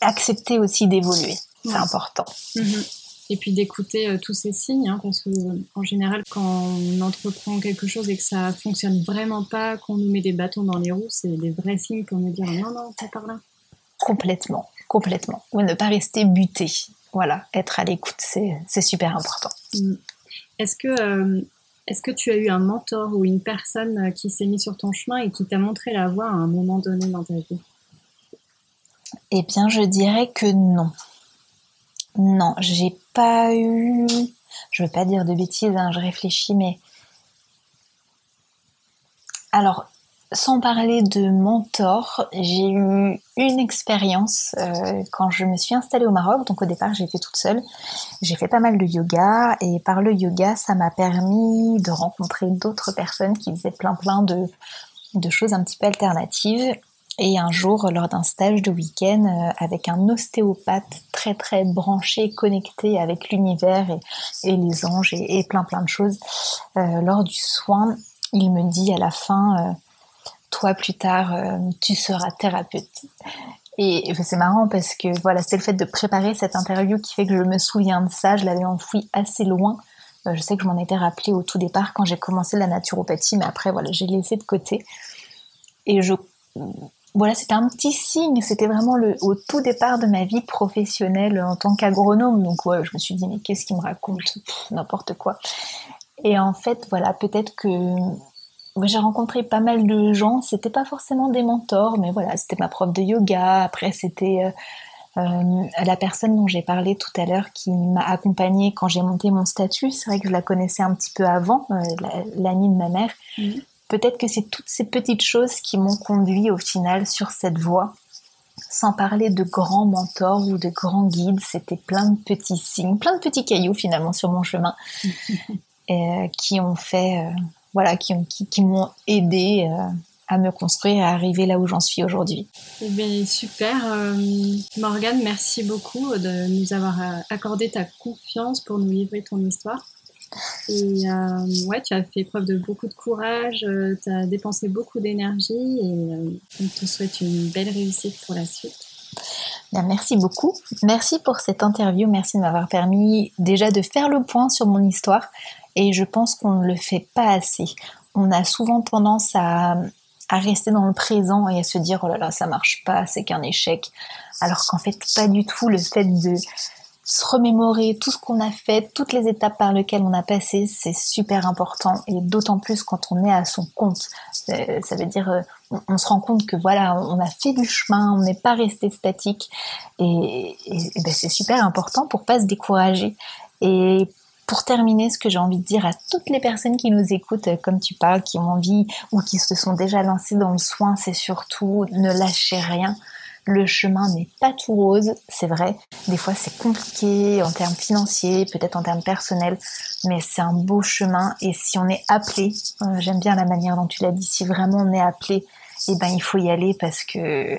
Accepter aussi d'évoluer, c'est important. Mm-hmm. Et puis d'écouter euh, tous ces signes, hein, parce que en général, quand on entreprend quelque chose et que ça fonctionne vraiment pas, qu'on nous met des bâtons dans les roues, c'est des vrais signes pour nous dire non, non, pas par là. Complètement, complètement. Ou ne pas rester buté. Voilà, être à l'écoute, c'est super important. Mm. Est-ce que, euh, est que tu as eu un mentor ou une personne euh, qui s'est mis sur ton chemin et qui t'a montré la voie à un moment donné dans ta vie? Eh bien, je dirais que non. Non, j'ai pas eu. Je veux pas dire de bêtises, hein, je réfléchis, mais. Alors, sans parler de mentor, j'ai eu une expérience euh, quand je me suis installée au Maroc. Donc au départ, fait toute seule. J'ai fait pas mal de yoga et par le yoga, ça m'a permis de rencontrer d'autres personnes qui faisaient plein plein de, de choses un petit peu alternatives. Et un jour, lors d'un stage de week-end euh, avec un ostéopathe très très branché, connecté avec l'univers et, les anges et, plein plein de choses, euh, lors du soin, il me dit à la fin toi plus tard, euh, tu seras thérapeute. Et c'est marrant parce que voilà, c'est le fait de préparer cette interview qui fait que je me souviens de ça. Je l'avais enfoui assez loin. Euh, je sais que je m'en étais rappelé au tout départ quand j'ai commencé la naturopathie, mais après voilà, j'ai laissé de côté. Et je voilà, c'était un petit signe. C'était vraiment le au tout départ de ma vie professionnelle en tant qu'agronome. Donc ouais, je me suis dit mais qu'est-ce qu'il me raconte? N'importe quoi. Et en fait, voilà, peut-être que j'ai rencontré pas mal de gens. C'était pas forcément des mentors, mais voilà, c'était ma prof de yoga. Après, c'était euh, euh, la personne dont j'ai parlé tout à l'heure qui m'a accompagnée quand j'ai monté mon statut. C'est vrai que je la connaissais un petit peu avant, euh, l'amie de ma mère. Mhm. Peut-être que c'est toutes ces petites choses qui m'ont conduit au final sur cette voie. Sans parler de grands mentors ou de grands guides, c'était plein de petits signes, plein de petits cailloux finalement sur mon chemin, et, qui ont fait voilà, qui, m'ont aidé euh, à me construire et à arriver là où j'en suis aujourd'hui. Eh bien, super. Euh, Morgane, merci beaucoup de nous avoir euh, accordé ta confiance pour nous livrer ton histoire. Ouais, tu as fait preuve de beaucoup de courage, tu as dépensé beaucoup d'énergie et on te souhaite une belle réussite pour la suite. Merci beaucoup. Merci pour cette interview. Merci de m'avoir permis déjà de faire le point sur mon histoire et je pense qu'on ne le fait pas assez. On a souvent tendance à, rester dans le présent et à se dire oh là là ça marche pas, c'est qu'un échec. Alors qu'en fait pas du tout. Le fait de se remémorer tout ce qu'on a fait, toutes les étapes par lesquelles on a passé, c'est super important et d'autant plus quand on est à son compte. Euh, ça veut dire euh, on, se rend compte que voilà, on a fait du chemin, on n'est pas resté statique et, ben, c'est super important pour pas se décourager. Et pour terminer, ce que j'ai envie de dire à toutes les personnes qui nous écoutent, euh, comme tu parles, qui ont envie ou qui se sont déjà lancées dans le soin, c'est surtout ne lâchez rien. Le chemin n'est pas tout rose, c'est vrai. Des fois, c'est compliqué en termes financiers, peut-être en termes personnels, mais c'est un beau chemin. Et si on est appelé, euh, j'aime bien la manière dont tu l'as dit, si vraiment on est appelé, eh ben, il faut y aller parce que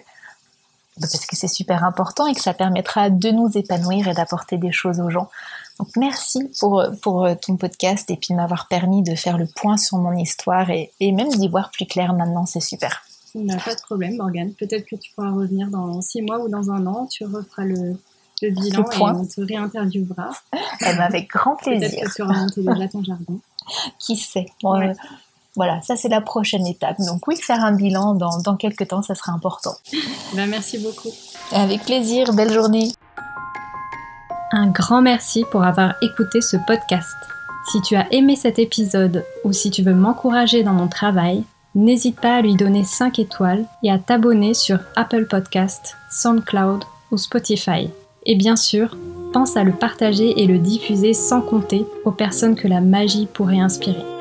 parce que c'est super important et que ça permettra de nous épanouir et d'apporter des choses aux gens. Donc merci pour, pour ton podcast et puis de m'avoir permis de faire le point sur mon histoire et, et même d'y voir plus clair maintenant, c'est super. Pas de problème, Morgane. Peut-être que tu pourras revenir dans six mois ou dans un an, tu referas le, le bilan et on te réinterviewera. Eh ben, avec grand plaisir. Peut-être que tu auras monté déjà ton jardin. Qui sait? Euh, Voilà, ça c'est la prochaine étape. Donc oui, faire un bilan dans, dans quelques temps, ça sera important. Ben, merci beaucoup. Avec plaisir, belle journée. Un grand merci pour avoir écouté ce podcast. Si tu as aimé cet épisode ou si tu veux m'encourager dans mon travail, n'hésite pas à lui donner 5 étoiles et à t'abonner sur Apple Podcast, SoundCloud ou Spotify. Et bien sûr, pense à le partager et le diffuser sans compter aux personnes que la magie pourrait inspirer.